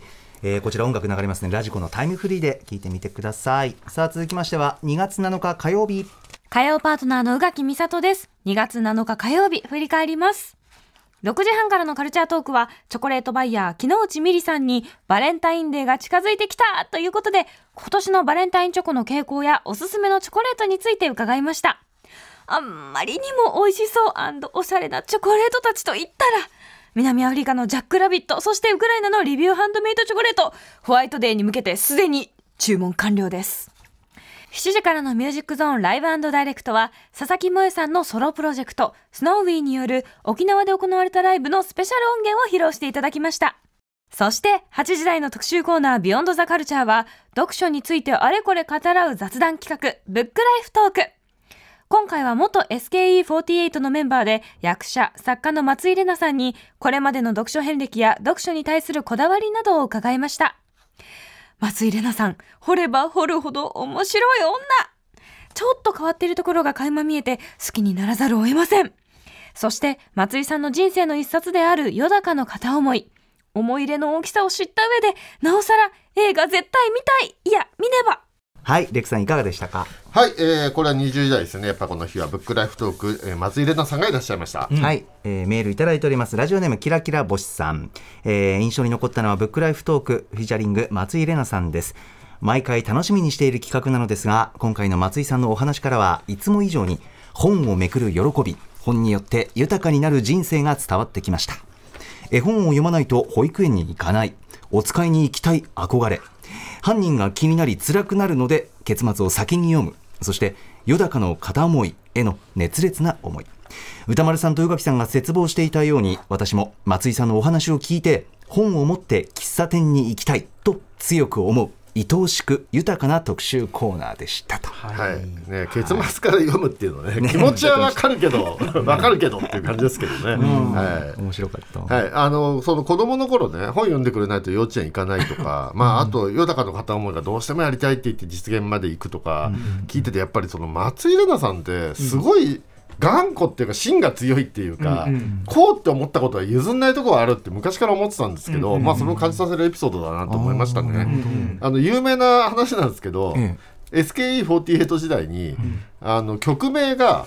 B: えー、こちら音楽流れますね。ラジコのタイムフリーで聞いてみてください。さあ続きましては2月7日火曜日。
G: 火曜パートナーの宇垣美里です。2月7日火曜日振り返ります。6時半からのカルチャートークはチョコレートバイヤー木之内美里さんにバレンタインデーが近づいてきたということで今年のバレンタインチョコの傾向やおすすめのチョコレートについて伺いました。あんまりにも美味しそうおしゃれなチョコレートたちと言ったら南アフリカのジャック・ラビット、そしてウクライナのリビューハンドメイドチョコレート、ホワイトデーに向けてすでに注文完了です。7時からのミュージックゾーンライブダイレクトは、佐々木萌さんのソロプロジェクト、スノーウィーによる沖縄で行われたライブのスペシャル音源を披露していただきました。そして、8時台の特集コーナービヨンドザカルチャーは、読書についてあれこれ語らう雑談企画、ブックライフトーク。今回は元 SKE48 のメンバーで役者、作家の松井玲奈さんにこれまでの読書遍歴や読書に対するこだわりなどを伺いました。松井玲奈さん、掘れば掘るほど面白い女ちょっと変わっているところが垣間見えて好きにならざるを得ません。
H: そして松井さんの人生の一冊であるよだかの片思い思い入れの大きさを知った上でなおさら映画絶対見たいいや見ねば
B: はいレクさんいかがでしたか、
D: はい、えー、これは20代ですね。やっぱこの日はブックライフトーク、えー、松井玲奈さんがいらっしゃいました。
B: はい、えーメールいただいております。ラジオネームキラキラ星さん、えー印象に残ったのはブックライフトークフィーチャリング松井玲奈さんです。毎回楽しみにしている企画なのですが今回の松井さんのお話からはいつも以上に本をめくる喜び本によって豊かになる人生が伝わってきました。絵本を読まないと保育園に行かない。お使いに行きたい憧れ犯人が気になり辛くなるので結末を先に読む。そしてよだかの片思いへの熱烈な思い。歌丸さんと宇垣さんが絶望していたように私も松井さんのお話を聞いて本を持って喫茶店に行きたいと強く思う。愛おしく豊かな特集コーナーでしたと。
D: はい、ね、結末から読むっていうのね、気持ちはわかるけど、わかるけどっていう感じですけどね。はい。
B: 面白かった。
D: はい、あのその子供の頃ね本読んでくれないと幼稚園行かないとか、まあ、あとよだかの片思いがどうしてもやりたいって言って実現まで行くとか、聞いててやっぱりその松井玲奈さんってすごい頑固っていうか芯が強いっていうか、こうって思ったことは譲んないところはあるって昔から思ってたんですけど、まあ、それを感じさせるエピソードだなと思いましたね。あの有名な話なんですけど、
B: え
D: SKE48 時代に、あの曲名が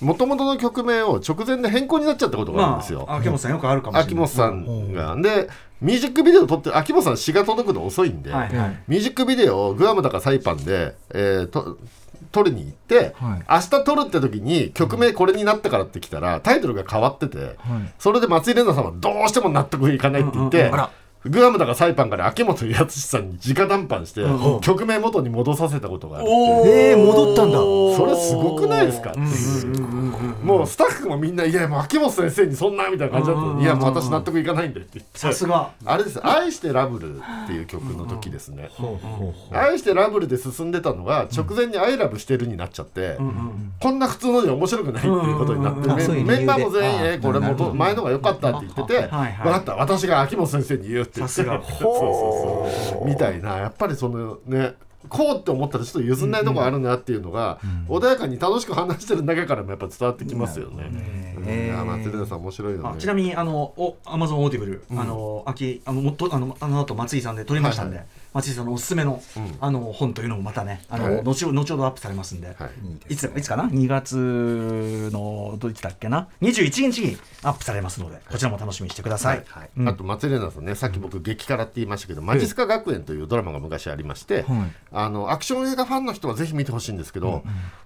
D: もともとの曲名を直前で変更になっちゃったことがあるんですよ。
C: まあ、秋元さんよくあるかもしれない。
D: 秋元さんが。でミュージックビデオ撮って秋元さん詩が届くの遅いんで、
C: はいはい。
D: ミュージックビデオをグアムだかサイパンで、えーと撮りに行って、
B: はい。
D: 明日撮るって時に曲名これになったからって来たらタイトルが変わってて、それで松井玲奈さんはどうしても納得いかないって言って、グアムだかサイパンから秋元康さんに直談判して、曲名元に戻させたことがあるって
B: えー、戻ったんだ。
D: それすごくないですかっていう。もうスタッフもみんな「いやもう秋元先生にそんな」みたいな感じだったの。に「いやもう私納得いかないんで」って言って。
C: さすが。
D: あれです「愛してラブル」っていう曲の時ですね「愛してラブル」で進んでたのが直前に「アイラブしてる」になっちゃってこんな普通のじゃ面白くないっていうことになってメンバーも全員
B: あ
D: えこれ前のが良かったって言ってて分
C: はいはい
D: かった。私が秋元先生に言うって
C: さすが。
D: そうそうそう。みたいな。やっぱりそのねこうって思ったらちょっと譲んないとこあるなっていうのが、穏やかに楽しく話してる中からもやっぱ伝わってきますよね。うんいや松井さん面白いよね。
C: あちなみにあのおアマゾンオーディブル、あの秋あのもっとあのあの後松井さんで撮りましたんで、
D: はい
C: 松井さんのおすすめの、
D: うん。
C: あの本というのもまたねあの、
D: はい。
C: 後ほ後ほどアップされますんで、
D: はい。
C: いついつかな？2月のどいつだっけな？21日にアップされますのでこちらも楽しみにしてください。
D: はい
C: うん。
D: あと松井玲奈さんねさっき僕激辛って言いましたけど「マジスカ学園」というドラマが昔ありまして、あのアクション映画ファンの人はぜひ見てほしいんですけど、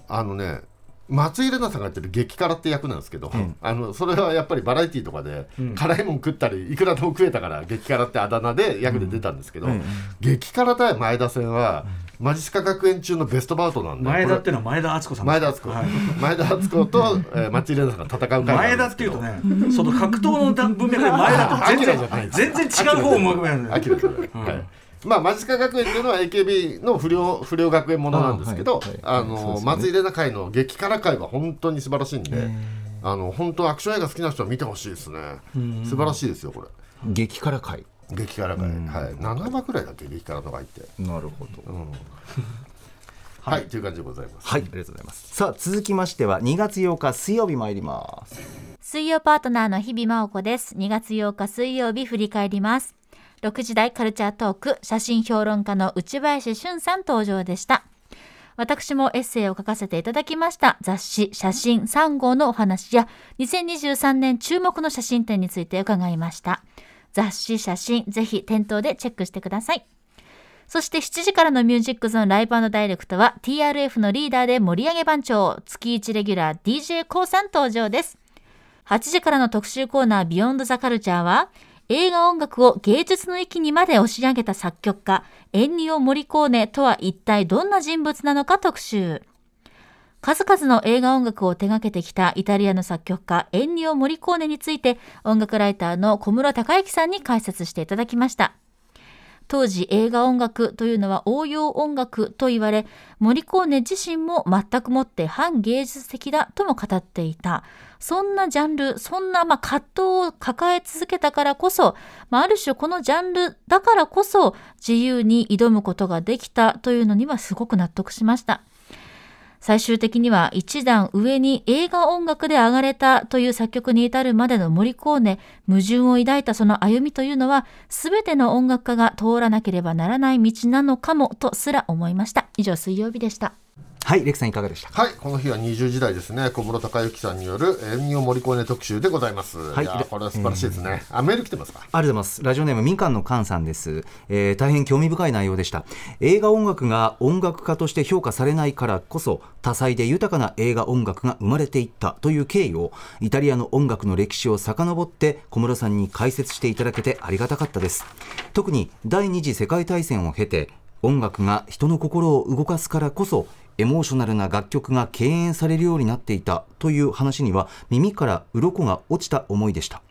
D: あのね松井玲奈さんがやってる激辛って役なんですけど、あのそれはやっぱりバラエティーとかで、辛いもん食ったりいくらでも食えたから激辛ってあだ名で役で出たんですけど、激辛対前田戦は、マジスカ学園中のベストバウトなんで
C: 前田っ
D: こ
C: ていうのは前田敦子さ
D: れ
C: ん
D: 前田敦子、
C: はい。
D: 前田敦子と、えー、松井玲奈さんが戦う会
C: 前田っていうとね、その格闘の文脈で前田と全然全然違う方を向くや
D: アキラじゃない、はいまあ、マジスカ学園っていうのは AKB の不良不良学園ものなんですけど、松井玲奈会の激辛会は本当に素晴らしいんで、あの本当アクション映画好きな人は見てほしいですね。素晴らしいですよこれ。
B: 激辛会。
D: 激辛会、はい、7話くらいだっけ激辛の会って。
B: なるほど。
D: はい、という感じでございます。
B: はい、ありがとうございます。さあ、続きましては2月8日水曜日参ります。
I: 水曜パートナーの日々真央子です。2月8日水曜日振り返ります。6時台カルチャートーク、写真評論家の内林俊さん登場でした。私もエッセイを書かせていただきました雑誌写真3号のお話や2023年注目の写真展について伺いました。雑誌写真ぜひ店頭でチェックしてください。そして7時からのミュージックゾーンライブダイレクトは TRF のリーダーで盛り上げ番長月1レギュラー DJ コ o さん登場です。8時からの特集コーナービヨンドザカルチャーは映画音楽を芸術の域にまで押し上げた作曲家エンニオ・モリコーネとは一体どんな人物なのか特集。数々の映画音楽を手掛けてきたイタリアの作曲家エンニオ・モリコーネについて音楽ライターの小室孝之さんに解説していただきました。当時映画音楽というのは応用音楽と言われモリコーネ自身も全くもって反芸術的だとも語っていたそんなジャンルそんなま葛藤を抱え続けたからこそ、まあ、ある種このジャンルだからこそ自由に挑むことができたというのにはすごく納得しました最終的には一段上に映画音楽で上がれたという作曲に至るまでのモリコーネ、矛盾を抱いたその歩みというのは、すべての音楽家が通らなければならない道なのかもとすら思いました。以上、水曜日でした。
B: はいレクさんいかがでしたか？
D: はい、この日は20時代ですね。小室孝之さんによる演技を盛り込んで特集でございます。
B: はい
D: いやこれは素晴らしいですね。あ、メール来てますか？
B: ありがとうございます。ラジオネーム民間の菅さんです、えー大変興味深い内容でした。映画音楽が音楽家として評価されないからこそ、多彩で豊かな映画音楽が生まれていったという経緯を、イタリアの音楽の歴史を遡って小室さんに解説していただけてありがたかったです。特に第二次世界大戦を経て、音楽が人の心を動かすからこそエモーショナルな楽曲が敬遠されるようになっていたという話には耳から鱗が落ちた思いでした。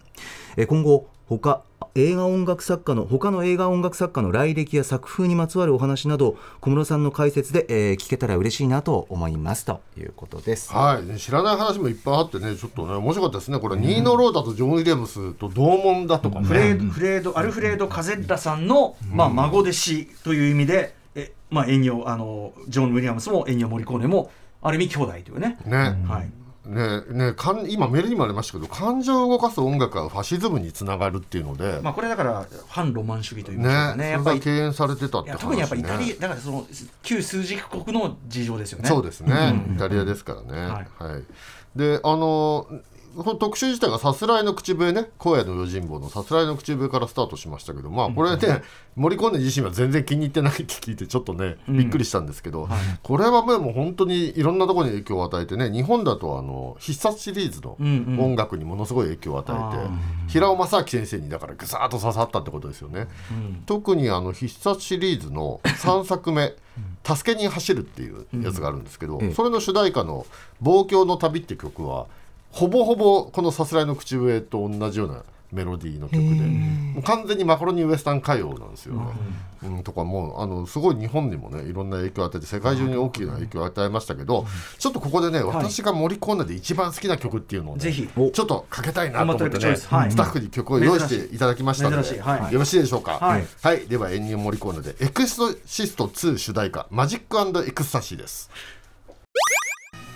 B: 今後他映画音楽作家の他の映画音楽作家の来歴や作風にまつわるお話など小室さんの解説で、えー聞けたら嬉しいなと思いますということです。
D: はい、知らない話もいっぱいあってね、ちょっとね、面白かったですね。これ、ニーノ・ローダとジョン・ウィリアムスと同門だとかね。
C: フレードフレードアルフレード・カゼッラさんの、まあ、孫弟子という意味で、えまあ、演技をあのジョン・ウィリアムスも演技をモリコーネもある意味兄弟というね。
D: ね。
C: はい
D: ねねかん今メールにもありましたけど感情を動かす音楽がファシズムにつながるっていうので、
C: まあ、これだから反ロマン主義という
D: ね
C: かね。
D: ね
C: やっぱり
D: 敬遠されてたって話、ね、
C: 特にやっぱイタリアだからその旧枢軸国の事情ですよね。
D: そうですね、イタリアですからね、はい。であのこの特集自体がさすらいの口笛ね。荒野の用心棒のさすらいの口笛からスタートしましたけどまあこれね、森コンネ自身は全然気に入ってないって聞いてちょっとねびっくりしたんですけど、これはもう本当にいろんなところに影響を与えてね日本だとあの必殺シリーズの音楽にものすごい影響を与えて、平尾正明先生にだからぐさーっと刺さったってことですよね。特にあの必殺シリーズの3作目「助けに走る」っていうやつがあるんですけど、それの主題歌の「望郷の旅」って曲はほぼほぼこのさすらいの口笛と同じようなメロディーの曲で。もう完全にマカロニウエスタン歌謡なんですよ。ね。うん、とかもうあのすごい日本にもねいろんな影響を与えて世界中に大きな影響を与えましたけど、ちょっとここでね私がモリコーネで一番好きな曲っていうのをね、
C: ぜひ。
D: ちょっとかけたいなと思ってね、
C: はい。
D: スタッフに曲を用意していただきましたので、
C: はい。
D: よろしいでしょうか？
C: はい。
D: はい、ではエンニオ・モリコーネでエクソシスト2主題歌マジックエクスタシーです。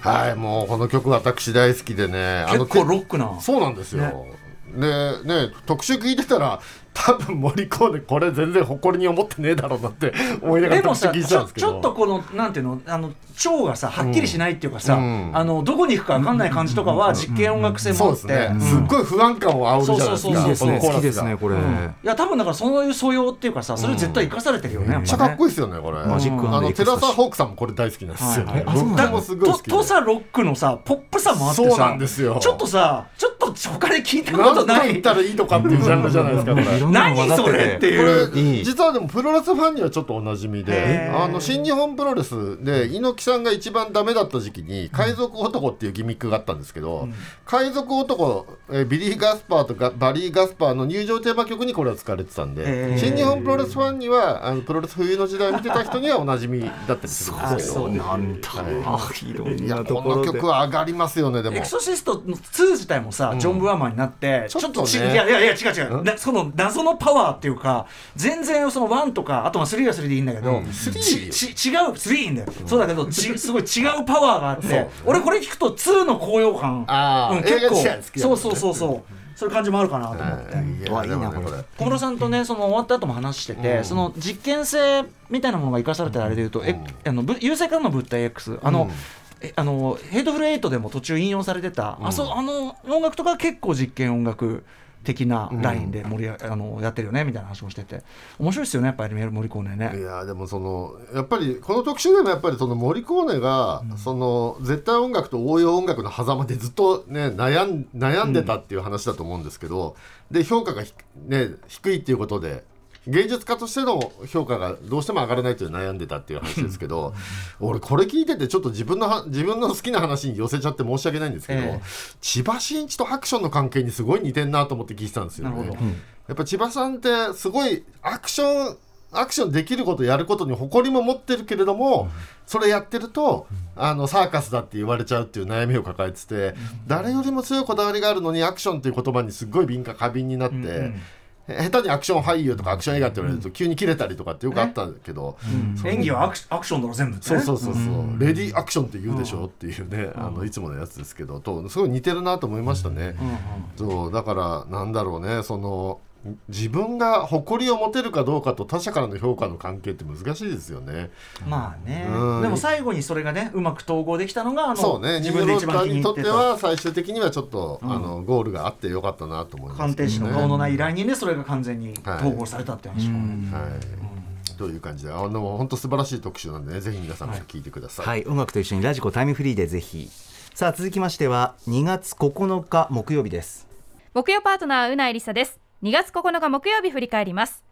D: はい、もうこの曲私大好きでね、
C: 結構ロックな。
D: そうなんですよ。ねね特集聞いてたら多分盛り込んでこれ全然誇りに思ってねえだろうなって思いながら
C: でもさ
D: 特集聞いて
C: ちょ
D: たんですけど。
C: ちょっとこのなんていうのあの腸がさはっきりしないっていうかさ、
D: うん。
C: あのどこに行くか分かんない感じとかは実験音楽性もあって、
D: ですっごい不安感を煽るじゃないですか。
C: そうそうそうそう。
D: このコーラスが
B: 好きですねこれ、
C: いや多分だからそういう素養っていうかさそれ絶対生かされてるよね、や
D: めっちゃかっ
C: ね
D: こいいですよねこれ。
B: マジック
D: あのテラサ・ホークさんもこれ大好きなんですよね、
C: はいはい。
D: 僕もすごい好きで。
C: ととさロックのさポップさもあってさ
D: そうなんですよ。
C: ちょっとさちょっと他で聞いたことない。
D: ったらいいのかっていうジャンルじゃないですかこれ。
B: いろんなの混ざってて。
C: 何それって
D: こ
C: いう
D: 実はでもプロレスファンにはちょっとおなじみで。あの新日本プロレスで猪木さんが一番ダメだった時期に海賊男っていうギミックがあったんですけど、海賊男えービリー・ガスパーとかバリー・ガスパーの入場テーマ曲にこれは使われてたんで、新日本プロレスファンにはあのプロレス冬の時代を見てた人にはおなじみだったりするんですけど。
B: なんだ、い。ろん
D: いやこの
B: なところで
D: 曲は上がりますよねでも。
C: エクソシストの2自体もさ、ジョン・ブアマンになってちょっと
D: ちょっとね
C: 違ういやいやいや違う違う。なその謎のパワーっていうか全然その1とかあとは3は3でいいんだけど、
D: うん。3
C: ちち違う3いいんだよ、そうだけどちすごい違うパワーがあって俺これ聞くと2の高揚感
D: あー
C: うん、結構そうそうそうそう。そういう感じもあるかなと思って。
D: いやでもね。これ。
C: 小室さんとねその終わった後も話してて、その実験性みたいなものが生かされてるあれでいうと、えあのぶ優勢からの物体 X あの、
D: うん。
C: えあのヘイトフルエイトでも途中引用されてた、あそあの音楽とか結構実験音楽的なラインで盛りああのやってるよねみたいな話をしてて。面白いですよねやっぱりメール盛り込んで
D: い
C: ね。
D: やでもそのやっぱりこの特集でもやっぱりそのモリコーネが、その絶対音楽と応用音楽の狭間でずっとね悩ん悩んでたっていう話だと思うんですけど、で評価がひね低いっていうことで芸術家としての評価がどうしても上がらないという悩んでたっていう話ですけど俺これ聞いててちょっと自分のは自分の好きな話に寄せちゃって申し訳ないんですけど、
C: ええ。
D: 千葉真一とアクションの関係にすごい似てんなと思って聞いてたんですよね。やっぱ千葉さんってすごいアクションアクションできることやることに誇りも持ってるけれども、それやってるとあのサーカスだって言われちゃうっていう悩みを抱えてて、誰よりも強いこだわりがあるのにアクションっていう言葉にすごい敏感過敏になって、下手にアクション俳優とかアクション映画って言われると急に切れたりとかってよくあったけど、
C: 演技はアクシアクションだろ全部ってね。
D: そうそうそうそう、レディーアクションって言うでしょっていうね、あのいつものやつですけどとすごい似てるなと思いましたね、そうだからなんだろうねその自分が誇りを持てるかどうかと他者からの評価の関係って難しいですよね。
C: まあね。
D: うん。
C: でも最後にそれがねうまく統合できたのがあの
D: そうね、
C: 自
D: 自分で一
C: 番気に
D: とっては最終的にはちょっと、
C: うん。
D: あのゴールがあってよかったなと思います
C: 鑑定士の顔のない依頼人でそれが完全に
D: はい
C: 統合されたって話もね。
D: はい、という感じであの本当素晴らしい特集なんでねぜひ皆さんも聞いてください。
B: はい、音楽と一緒にラジコタイムフリーでぜひ。さあ続きましては2月9日木曜日です。
H: 木曜パートナーうないりさです2月9日木曜日振り返ります。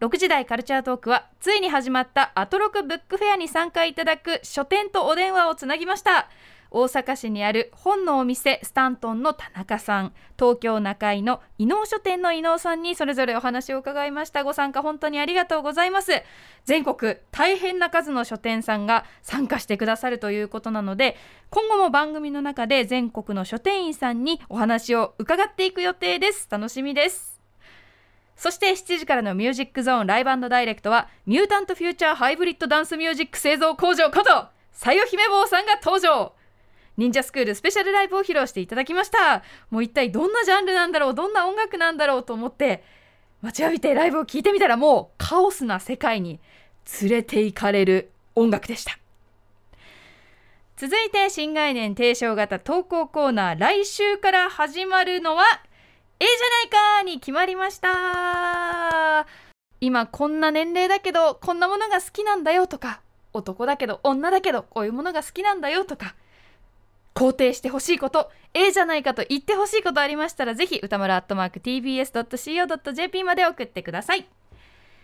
H: 6時台カルチャートークはついに始まったアトロクブックフェアに参加いただく書店とお電話をつなぎました。大阪市にある本のお店スタントンの田中さん。東京中井の伊能書店の伊能さんにそれぞれお話を伺いました。ご参加本当にありがとうございます。全国大変な数の書店さんが参加してくださるということなので今後も番組の中で全国の書店員さんにお話を伺っていく予定です。楽しみです。そして7時からのミュージックゾーンライブダイレクトはミュータントフューチャーハイブリッドダンスミュージック製造工場ことさよ姫坊さんが登場。忍者スクールスペシャルライブを披露していただきました。もう一体どんなジャンルなんだろうどんな音楽なんだろうと思って待ちわびてライブを聞いてみたらもうカオスな世界に連れて行かれる音楽でした。続いて新概念提唱型投稿コーナー来週から始まるのはええじゃないかに決まりました。今こんな年齢だけどこんなものが好きなんだよとか男だけど女だけどこういうものが好きなんだよとか肯定してほしいことええじゃないかと言ってほしいことありましたらぜひ歌丸 TBS.CO.JP まで送ってください。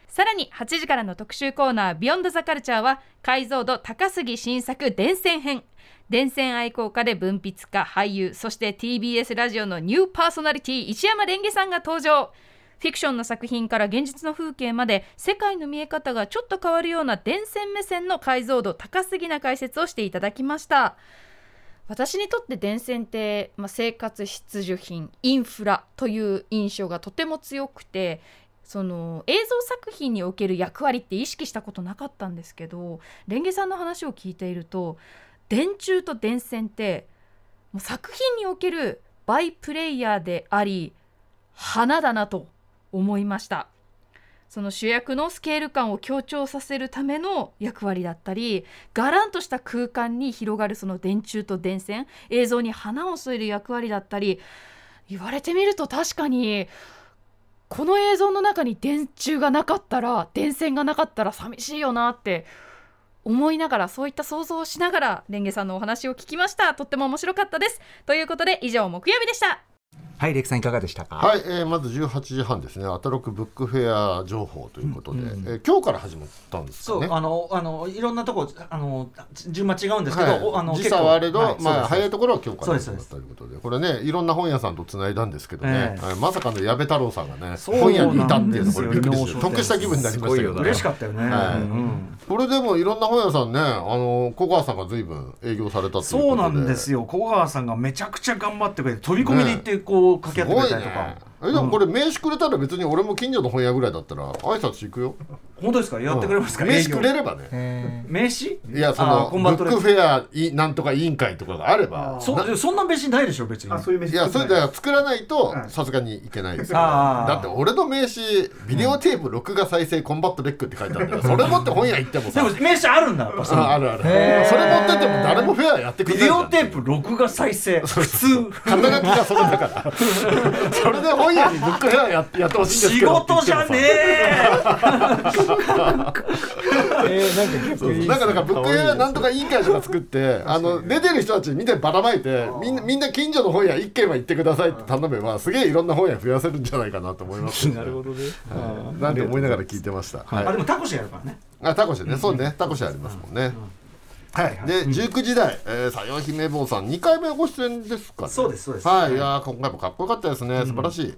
H: さらに8時からの特集コーナー「ビヨンドザカルチャーは解像度高杉新作伝線編。伝線愛好家で文筆家俳優そして TBS ラジオのニューパーソナリティ石山レンゲさんが登場。フィクションの作品から現実の風景まで世界の見え方がちょっと変わるような伝線目線の解像度高すぎな解説をしていただきました。私にとって電線って、まあ、生活必需品インフラという印象がとても強くてその映像作品における役割って意識したことなかったんですけどレンゲさんの話を聞いていると電柱と電線ってもう作品におけるバイプレイヤーであり花だなと思いました。その主役のスケール感を強調させるための役割だったりがらんとした空間に広がるその電柱と電線映像に花を添える役割だったり言われてみると確かにこの映像の中に電柱がなかったら電線がなかったら寂しいよなって思いながらそういった想像をしながらレンゲさんのお話を聞きました。とっても面白かったです。ということで以上木曜日でした。
B: はいレクさんいかがでしたか？
D: はい、えーまず18時半ですね、アトロクブックフェア情報ということで、えー今日から始まったんですかね？
C: そうあのあのいろんなとこあの順番違うんですけど、
D: はい。
C: おあの
D: 時差はあれど、
C: はいそうです。
D: 早いところは今日から始まったということで、これね、いろんな本屋さんとつないだんですけどね、
C: ええ。
D: はいまさかの矢部太郎さんがね、本屋にいたっていうのこれびっくりして、
C: 伊能商店
D: 得した気分になりましたけど、
B: すごいよ
C: 嬉しかったよね、
D: はい。
C: うん。
D: これでもいろんな本屋さんね、あの小川さんが随分営業されたということで、
C: そうなんですよ。小川さんがめちゃくちゃ頑張ってくれて飛び込みで行ってこう掛け合ってくれたりとか、
D: えでもこれ名刺くれたら別に俺も近所の本屋ぐらいだったら挨拶行くよ。
C: 本当ですか？やってくれますか、
D: 名刺くれ
C: る
D: ればね。
C: 名刺？
D: いやそ
C: あ
D: のブ
C: ーコンバットレ
D: ックフェアいなんとか委員会とかがあれば。
C: そんな名刺ないでしょ別に。
J: そういう飯
D: いやそれでは作らないと。
J: はい。
D: さすがにいけないですよだって俺の名刺ビデオテープ録画再生コンバットレックって書いてあるんだよ。それ持って本屋行っても
C: で
D: さ
C: も名刺あるんだやっぱ
D: ああるある。それ持ってっても誰もフェアやってくれない
C: ビデオテープ録画再生。普通
D: 肩書きがそれだからそれで本屋にブックフェアやってやってほしいんです
C: 仕
D: けど。
C: 事じゃね
J: えー、なんか結構いい
D: なんかだからブックフェアなんとか委員会とか作ってあの出てる人たちみんなでばらまいてみんなみんな近所の本屋一軒は行ってくださいって頼めばすげえいろんな本屋増やせるんじゃないかなと思います、ね、なるほどね、はい、なんて思いながら聞いてました、はい。
C: あでもタコシやるからね。
D: あタコシね、そうね。タコシありますもんね、
C: はい。はい
D: で、19時台、えー、さよ姫坊さん。2回目のご出演ですかね。
C: そうですそうです。
D: はい、い。やー今回もかっこよかったですね。素晴らしい、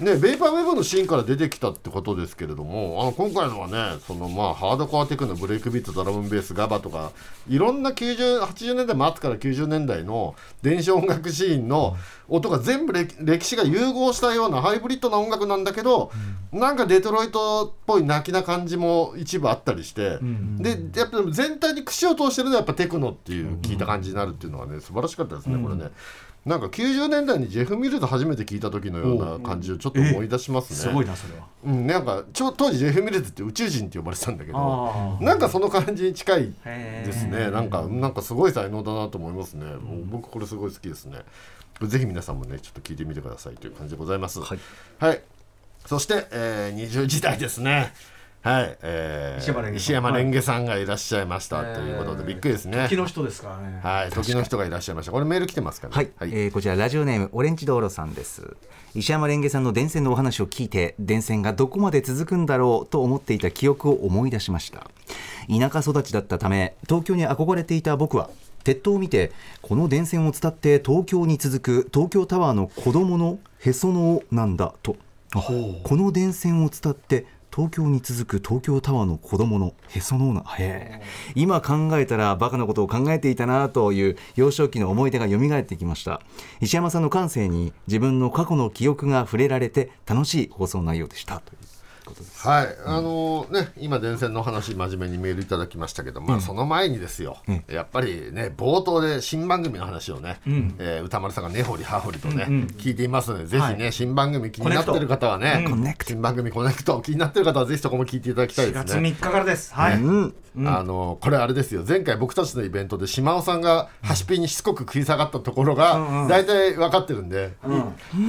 D: ね、ベイパーウェブのシーンから出てきたってことですけれどもあの今回のはねその、まあ、ハードコアテクノブレイクビートドラムベースガバとかいろんな9080年代末から90年代の電子音楽シーンの音が全部歴歴史が融合したようなハイブリッドな音楽なんだけど、なんかデトロイトっぽい泣きな感じも一部あったりして、でやっぱ全体に串を通してるのはやっぱテクノっていう聞いた感じになるっていうのはね素晴らしかったですね、これね。なんか90年代にジェフ・ミルズ初めて聞いた時のような感じをちょっと思い出しますね。
C: すごいなそれは。
D: うん、なんかちょ当時ジェフ・ミルズって宇宙人って呼ばれてたんだけどなんかその感じに近いですね。なんかなんかすごい才能だなと思いますね、もう僕これすごい好きですね。ぜひ皆さんもねちょっと聞いてみてくださいという感じでございます。
B: はい、
D: そして、えー、20時代ですねはい、えー
C: 石山レンゲさん。
D: 石山レンゲさんがいらっしゃいました、ということでびっくりですね。
C: 時の人ですからね。
D: はい時の人がいらっしゃいました。これメール来てますかね？
B: はい、えーこちらラジオネームオレンジ道路さんです。石山レンゲさんの電線のお話を聞いて電線がどこまで続くんだろうと思っていた記憶を思い出しました。田舎育ちだったため東京に憧れていた僕は鉄塔を見てこの電線を伝って東京に続く東京タワーの子供のへその緒なんだと。あこの電線を伝って東京に続く東京タワーの子供のへその女へえ。今考えたらバカなことを考えていたなという幼少期の思い出が蘇ってきました。石山さんの感性に自分の過去の記憶が触れられて楽しい放送内容でした。とことです。
D: はい、あのね、今、電線の話、真面目にメールいただきましたけど、まあ、その前にですよ、
B: うん。
D: やっぱりね、冒頭で新番組の話をね、えー歌丸さんが根掘り葉掘りとね、聞いていますので、ぜひね、新番組気になってる方はね、
B: コネクト
D: 新番組コネクト気になってる方は、ぜひそこも聞いていただきたい
C: 4月
D: ですね。
C: 3日からです。はい、
B: うん。
D: あのこれあれですよ。前回僕たちのイベントで島尾さんがハシピにしつこく食い下がったところが大体分かってるんで、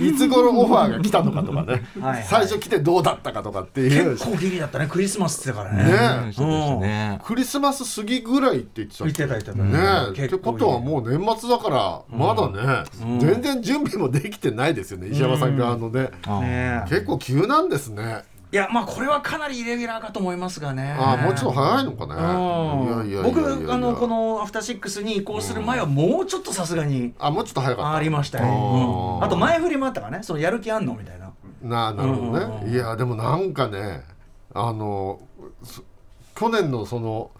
D: いつ頃オファーが来たのかとかね。
C: はいはい。
D: 最初来てどうだったかとかっていう。
C: 結構ギリだったね。クリスマスってからね。
D: ね。クリスマス過ぎぐらいって言ってた
C: 言ってた言ってた。
D: ね。えってことはもう年末だからまだね、全然準備もできてないですよね石山さん側のね、
C: ね。
D: 結構急なんですね。
C: いやまあこれはかなりイレギュラーかと思いますがね。
D: ああもうちょっと早いのかね、
C: 僕あのこの「アフターシックスに移行する前はもうちょっとさすがに
D: あもうちょっと早かった。
C: ありましたよ、
D: あ
C: と前振りもあったからね。そのやる気あんのみたいな
D: なあなるほどね、
C: うんうんうん。
D: いやでもなんかねあのそ去年のその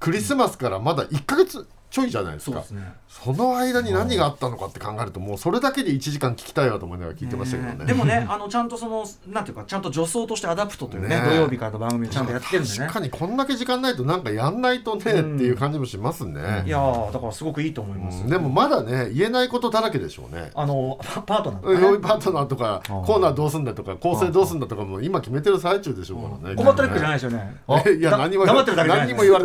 D: クリスマスからまだ1か月ちょいじゃないですか。そ
C: ね
D: の間に何があったのかって考えるともうそれだけで1時間聞きたいわと思いながら聞いてましたけどね。
C: でもねあのちゃんとそのなんていうかちゃんと助走としてアダプトというね
D: ね。
C: 土曜日からの番組をちゃんとやってるんでね。
D: 確かにこんだけ時間ないとなんかやんないとね、っていう感じもしますね。
C: い、やーだからすごくいいと思います、
D: うん。でもまだね言えないことだらけでしょうね。
C: あのパパートナーと
D: 曜日パートナーとかコーナーどうすんだとか構成どうすんだとかも今決めてる最中でしょうからね。
C: コンバットレックじゃないですよね。
D: え いや
C: だ
D: 何も言われてない。何にも言わ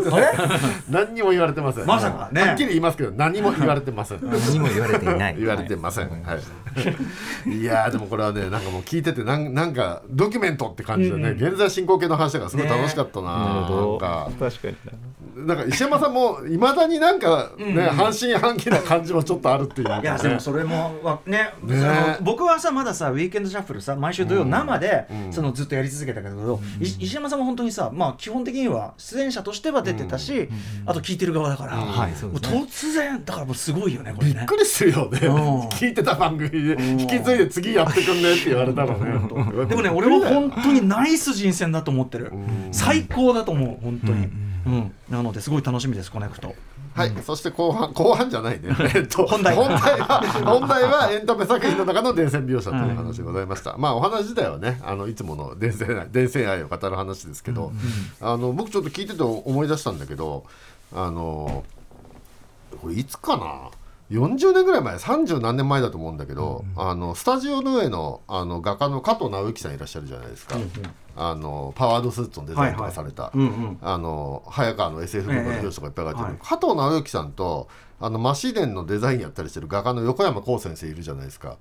D: れてません。
C: まさかね。
D: はっきり言いますけど何も言われてません。
B: 何も言われていない。
D: 言われてません。はい。い。やーでもこれはねなんかもう聞いててなんなんかドキュメントって感じでね、現在進行形の話だからすごい楽しかったな。なんか。
B: 確かに
D: な。んか石山さんもいまだになんかね、半信半疑な感じもちょっとあるっていうかね。
C: いやでもそれもわね。
D: ね
C: 僕はさまださウィーケンドシャッフルさ毎週土曜生で、そのずっとやり続けたけど、い石山さんも本当にさまあ基本的には出演者としては出てたし、あと聞いてる側だから、
B: はい
C: 突然だからもうすごいよねこれね。
D: びっくりするよね、
C: ん。
D: 聞いてた番組で。引き継いで次やってくんねって言われたらね。
C: でもね俺は本当にナイス人選だと思ってる。最高だと思う本当に、うん。なのですごい楽しみですコネクト
D: はい、そして後半後半じゃないね、えっと、
C: 本題。
D: 本題は 本題はエンタメ作品の中の伝線描写という話でございました、まあお話自体はねあのいつもの伝線愛伝線愛を語る話ですけど、あの僕ちょっと聞いてて思い出したんだけどあのこれいつかな？40年ぐらい前30何年前だと思うんだけど、あのスタジオの上のあの画家の加藤直之さんいらっしゃるじゃないですか、あのパワードスーツのデザインとかされた、
C: うんうん。
D: あの早川の SF の表紙とかいっぱい書いてる、
C: ええはい。
D: 加藤直之さんとあのマシデンのデザインやったりしてる画家の横山光先生いるじゃないですか、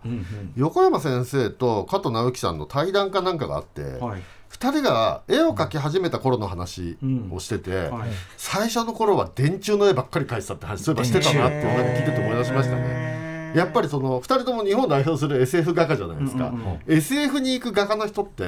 D: 横山先生と加藤直之さんの対談かなんかがあって、
C: はい
D: 2人が絵を描き始めた頃の話をしてて、
C: はい。
D: 最初の頃は電柱の絵ばっかり描いてたって話そういえばしてたなって聞いてて思い出しましたね。やっぱりその2人とも日本を代表する SF 画家じゃないですか、SF に行く画家の人って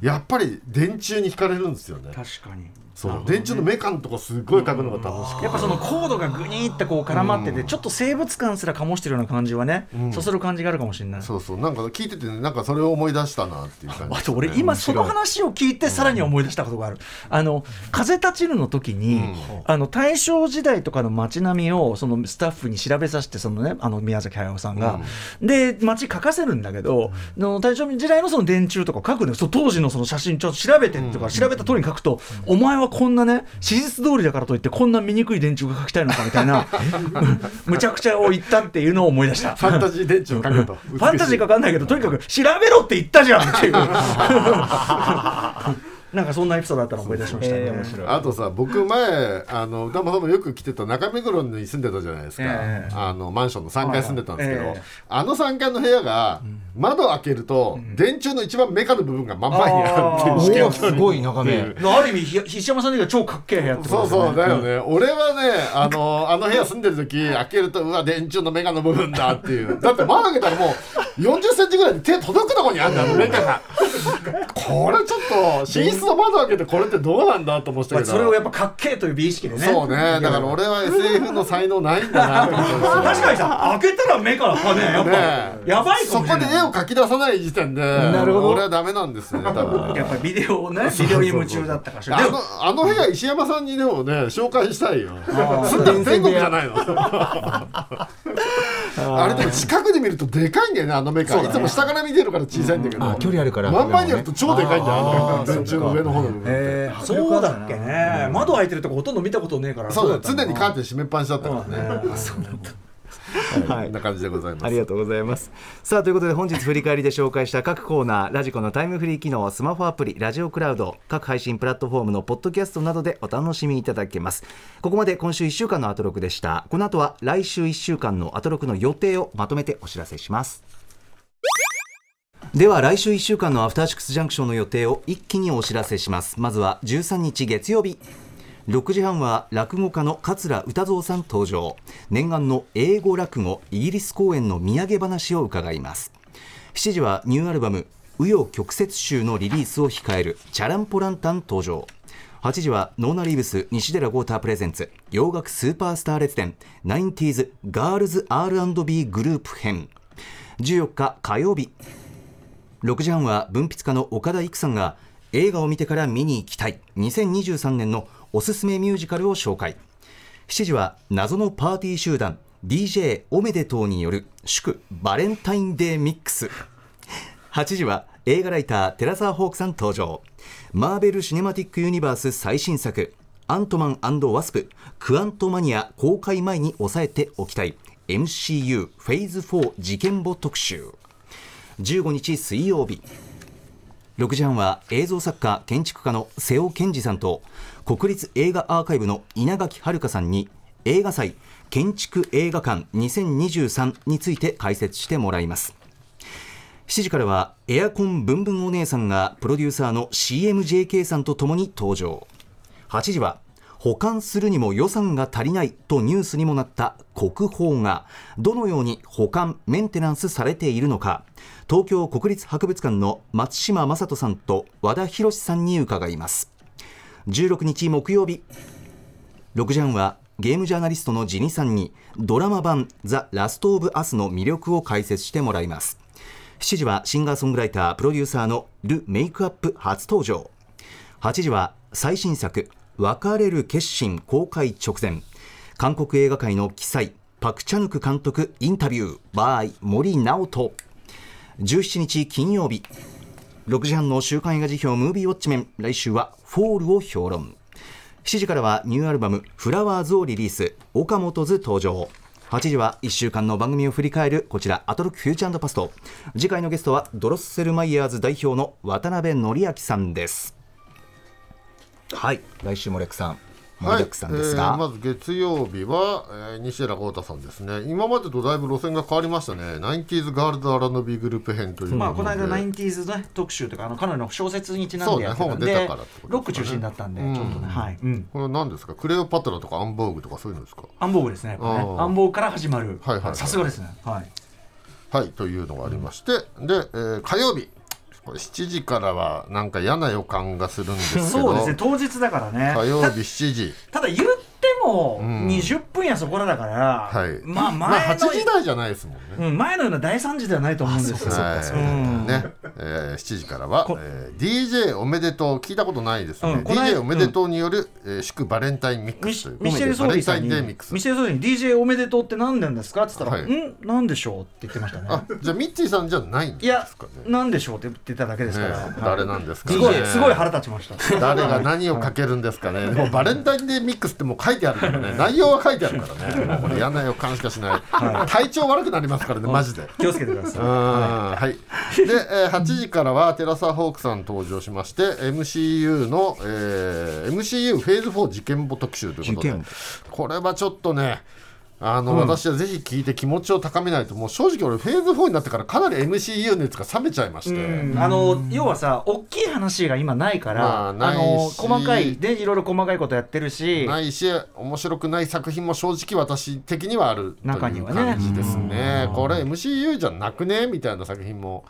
D: やっぱり電柱に惹かれるんですよね。
C: 確かに
D: そう。電柱のメカンとかすごい描くのが楽しくて。
C: やっぱそのコードがグニーってこう絡まってて、
D: うん。
C: ちょっと生物感すら醸してるような感じはね、
D: うん。
C: そそる感じがあるかもしれない。
D: そうそう。なんか聞いててねなんかそれを思い出したなっていう感じ。
C: あと俺今その話を聞いてさらに思い出したことがある、あの「風立ちぬ」の時に、あの大正時代とかの街並みをそのスタッフに調べさせてそのねあの宮崎駿さんが、で街書かせるんだけど、の大正時代のその電柱とか書くのよ。当時のその写真ちょっと調べてとか、調べた通りに書くと、お前はこんなね史実通りだからといってこんな醜い電柱が書きたいのかみたいな むちゃくちゃを言ったっていうのを思い出した。
D: ファンタジー電柱を描くと
C: ファンタジーか分かんないけどとにかく調べろって言ったじゃんっていう なんかそんなエピソードだったのを思い出しましたね、
D: あとさ僕前あの歌間さんもよく来てた中目黒に住んでたじゃないですか、
C: ええ。
D: あのマンションの3階住んでたんですけど、
C: はいはい。ええ。
D: あの3階の部屋が窓開けると、電柱の一番メカの部分が真ん前にあるっていう。試験を
B: すごい眺め。
C: ある意味ひ西山さんの時は超かっけえ部屋ってこと
D: そうそうだよね、俺はねあのあの部屋住んでる時開けるとうわ電柱のメガの部分だっていう。だって窓開けたらもう4 0センチぐらいで手届くとこにあるん。だよメガがこれちょっと寝室の窓開けてこれってどうなんだと思ってたけど。
C: まあそれをやっぱかっけえという美意識でね。
D: そうね。だから俺は SF の才能ないんだなと思って
C: 確かにさ開けたら目からかねやっぱ、
D: ねえ。
C: やばいか
D: そこで絵を描き出さない時点で
C: なるほど。
D: 俺はダメなんですね多分ね
C: やっぱりビデオをねビデオに夢中だったから。しら
D: あのあの部屋石山さんにでもね紹介したいよ。住んでる天国じゃないの。あれでも近くで見るとでかいんだよねあのメカ、いつも下から見てるから小さいんだけど、
B: あ距離あるから。
D: 真ん前にやると超でかいんだよ。電柱の上の方の
C: えーそうだっけね。窓開いてるとこほとんど見たことねえから。
D: そうだ
C: ったん
D: 常にカーテン閉めっぱなしだったからね。
B: そうなんだ。
D: はい。な感じでございます。
B: ありがとうございます。さあということで本日振り返りで紹介した各コーナーラジコのタイムフリー機能スマホアプリラジオクラウド各配信プラットフォームのポッドキャストなどでお楽しみいただけます。ここまで今週1週間のアトロクでした。この後は来週1週間のアトロクの予定をまとめてお知らせしますでは来週1週間のアフターシックスジャンクションの予定を一気にお知らせします。まずは13日月曜日。6時半は落語家の桂歌蔵さん登場。念願の英語落語イギリス公演の土産話を伺います。7時はニューアルバム「紆余曲折集」のリリースを控えるチャランポランタン登場。8時はノーナ・リーブス西寺豪太プレゼンツ。洋楽スーパースター列伝。90s ガールズ R&B グループ編。14日火曜日。6時半は文筆家の岡田育さんが映画を見てから見に行きたい。2023年のおすすめミュージカルを紹介。7時は謎のパーティー集団 DJ おめでとうによる祝バレンタインデーミックス。8時は映画ライター寺澤ホークさん登場。マーベル・シネマティック・ユニバース最新作アントマンワスプクアントマニア公開前に押さえておきたい。MCU フェーズ4事件簿特集。15日水曜日。6時半は映像作家建築家の瀬尾健二さんと国立映画アーカイブの稲垣遥さんに映画祭建築映画館2023について解説してもらいます。7時からはエアコンブンブンお姉さんがプロデューサーの CMJK さんとともに登場。8時は保管するにも予算が足りないとニュースにもなった国宝がどのように保管メンテナンスされているのか。東京国立博物館の松島正人さんと和田博さんに伺います。16日木曜日6時半はゲームジャーナリストのジニさんにドラマ版「ザ・ラスト・オブ・アス」の魅力を解説してもらいます。7時はシンガーソングライタープロデューサーのル・メイクアップ初登場。8時は最新作「別れる決心」公開直前。韓国映画界の奇才パク・チャヌク監督インタビュー。by 森直人。17日金曜日。6時半の週刊映画時評ムービーウォッチメン。来週はフォールを評論。7時からはニューアルバムフラワーズをリリース。岡本図登場。8時は1週間の番組を振り返るこちらアトロクフューチャーパスト。次回のゲストはドロッセルマイヤーズ代表の渡辺範明さんです。はい。来週もレクさん。盛りだくさんですが、
D: えーまず月曜日は、えー西寺豪太さんですね。今までとだいぶ路線が変わりましたね。90s ガールズ R&B グループ編という
C: まあこの間
D: で
C: 90s ね特集というかあの彼女の小説にちなんでやってたんで
D: そうね。本が出たからってことですね。
C: ロック中心だったんでちょっとねはい。うん。
D: これは何ですか？クレオパトラとかアンボーグとかそういうのですか？
C: アンボーグですねこれね。アンボーグから始まる。
D: はいはいはい。
C: さすがですね。はい。
D: はい。というのがありまして、で、えー火曜日7時からはなんか嫌な予感がするんですけど。
C: そうですね。当日だからね。
D: 火曜日7時。
C: ただ言っても
D: うん。
C: 20分やそこらだから、
D: はい。
C: まあ
D: まあ
C: 前の、
D: 8時台じゃないですもんね。
C: うん、前のような大惨事ではないと思うんですよ。
D: はい
C: うん。
D: ね、えー7時からは、
C: こ
D: えー DJ おめでとう。聞いたことないですね、
C: うん
D: DJ おめでとうによる、えー祝バレンタインミック
C: ミ
D: スという。
C: ミシェル・ソーリーさんに
D: ミックス。
C: ミシェル・ソーリーに DJ おめでとうって何なんですか？って言ったら、
D: はい。
C: ん？なんでしょう？って言ってましたね。
D: あじゃあミッチーさんじゃないんで
C: いや
D: すかね？
C: なんでしょうって言ってただけですから、
D: ね
C: はい。
D: 誰なんですかね？
C: すごいすごい腹立ちました。
D: 誰が何をかけるんですかね、もうバレンタインデーミックスってもう書いてあるからね。内容は書いてあるからね。もうこれ嫌な予感しかしない、体調悪くなりますからねマジで。
C: 気をつけてください。
D: うん。はい、で、えー8時からはテラサ・ホークさん登場しまして MCU の、えー MCU フェーズ4事件簿特集ということで。これはちょっとねあの、私はぜひ聞いて気持ちを高めないともう正直俺フェーズ4になってからかなり MCU 熱が冷めちゃいまして、
C: うん。あの要はさ大きい話が今ないから、
D: まあないし
C: の細かいでいろいろ細かいことやってるし。
D: ないし面白くない作品も正直私的にはあるという
C: 中にはね。
D: 感じですね。これ MCU じゃなくね？みたいな作品も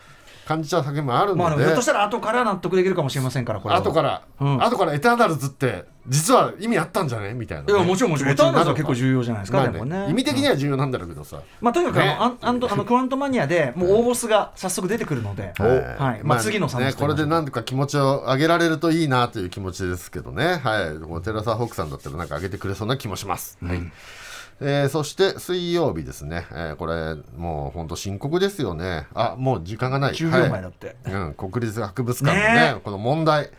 D: 感じちゃう作品もある
C: まあ、
D: ので、
C: でもひょっとしたら後から納得できるかもしれませんからこれは。
D: 後から、
C: うん。
D: 後からエターナルズって実は意味あったんじゃないみたいなね、
C: いやもちろんもちろん。エターナルズは結構重
D: 要
C: 要じゃないですか、
D: まあ
C: でもね。
D: ね、意味的には重要なんだろうけどさ、
C: まあ、とにかくあの、
D: ね。
C: あんあんあのクワントマニアでもう大ボスが早速出てくるので、はい。まあ、次のサム
D: ね、これでなんとか気持ちを上げられるといいなという気持ちですけどね、はい、このテラサ・ホークさんだったらなんか上げてくれそうな気もします。はいえーそして水曜日ですね、えーこれもう本当深刻ですよね。あもう時間がない。
C: 10秒前だって、
D: はい。うん、国立博物館のね
C: ね
D: この問題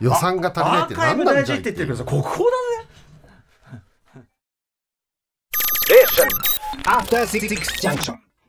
D: 予算が足りないって何なんじゃい
C: 大事って言ってるけどさ国宝だぜ。
K: After Six Junction.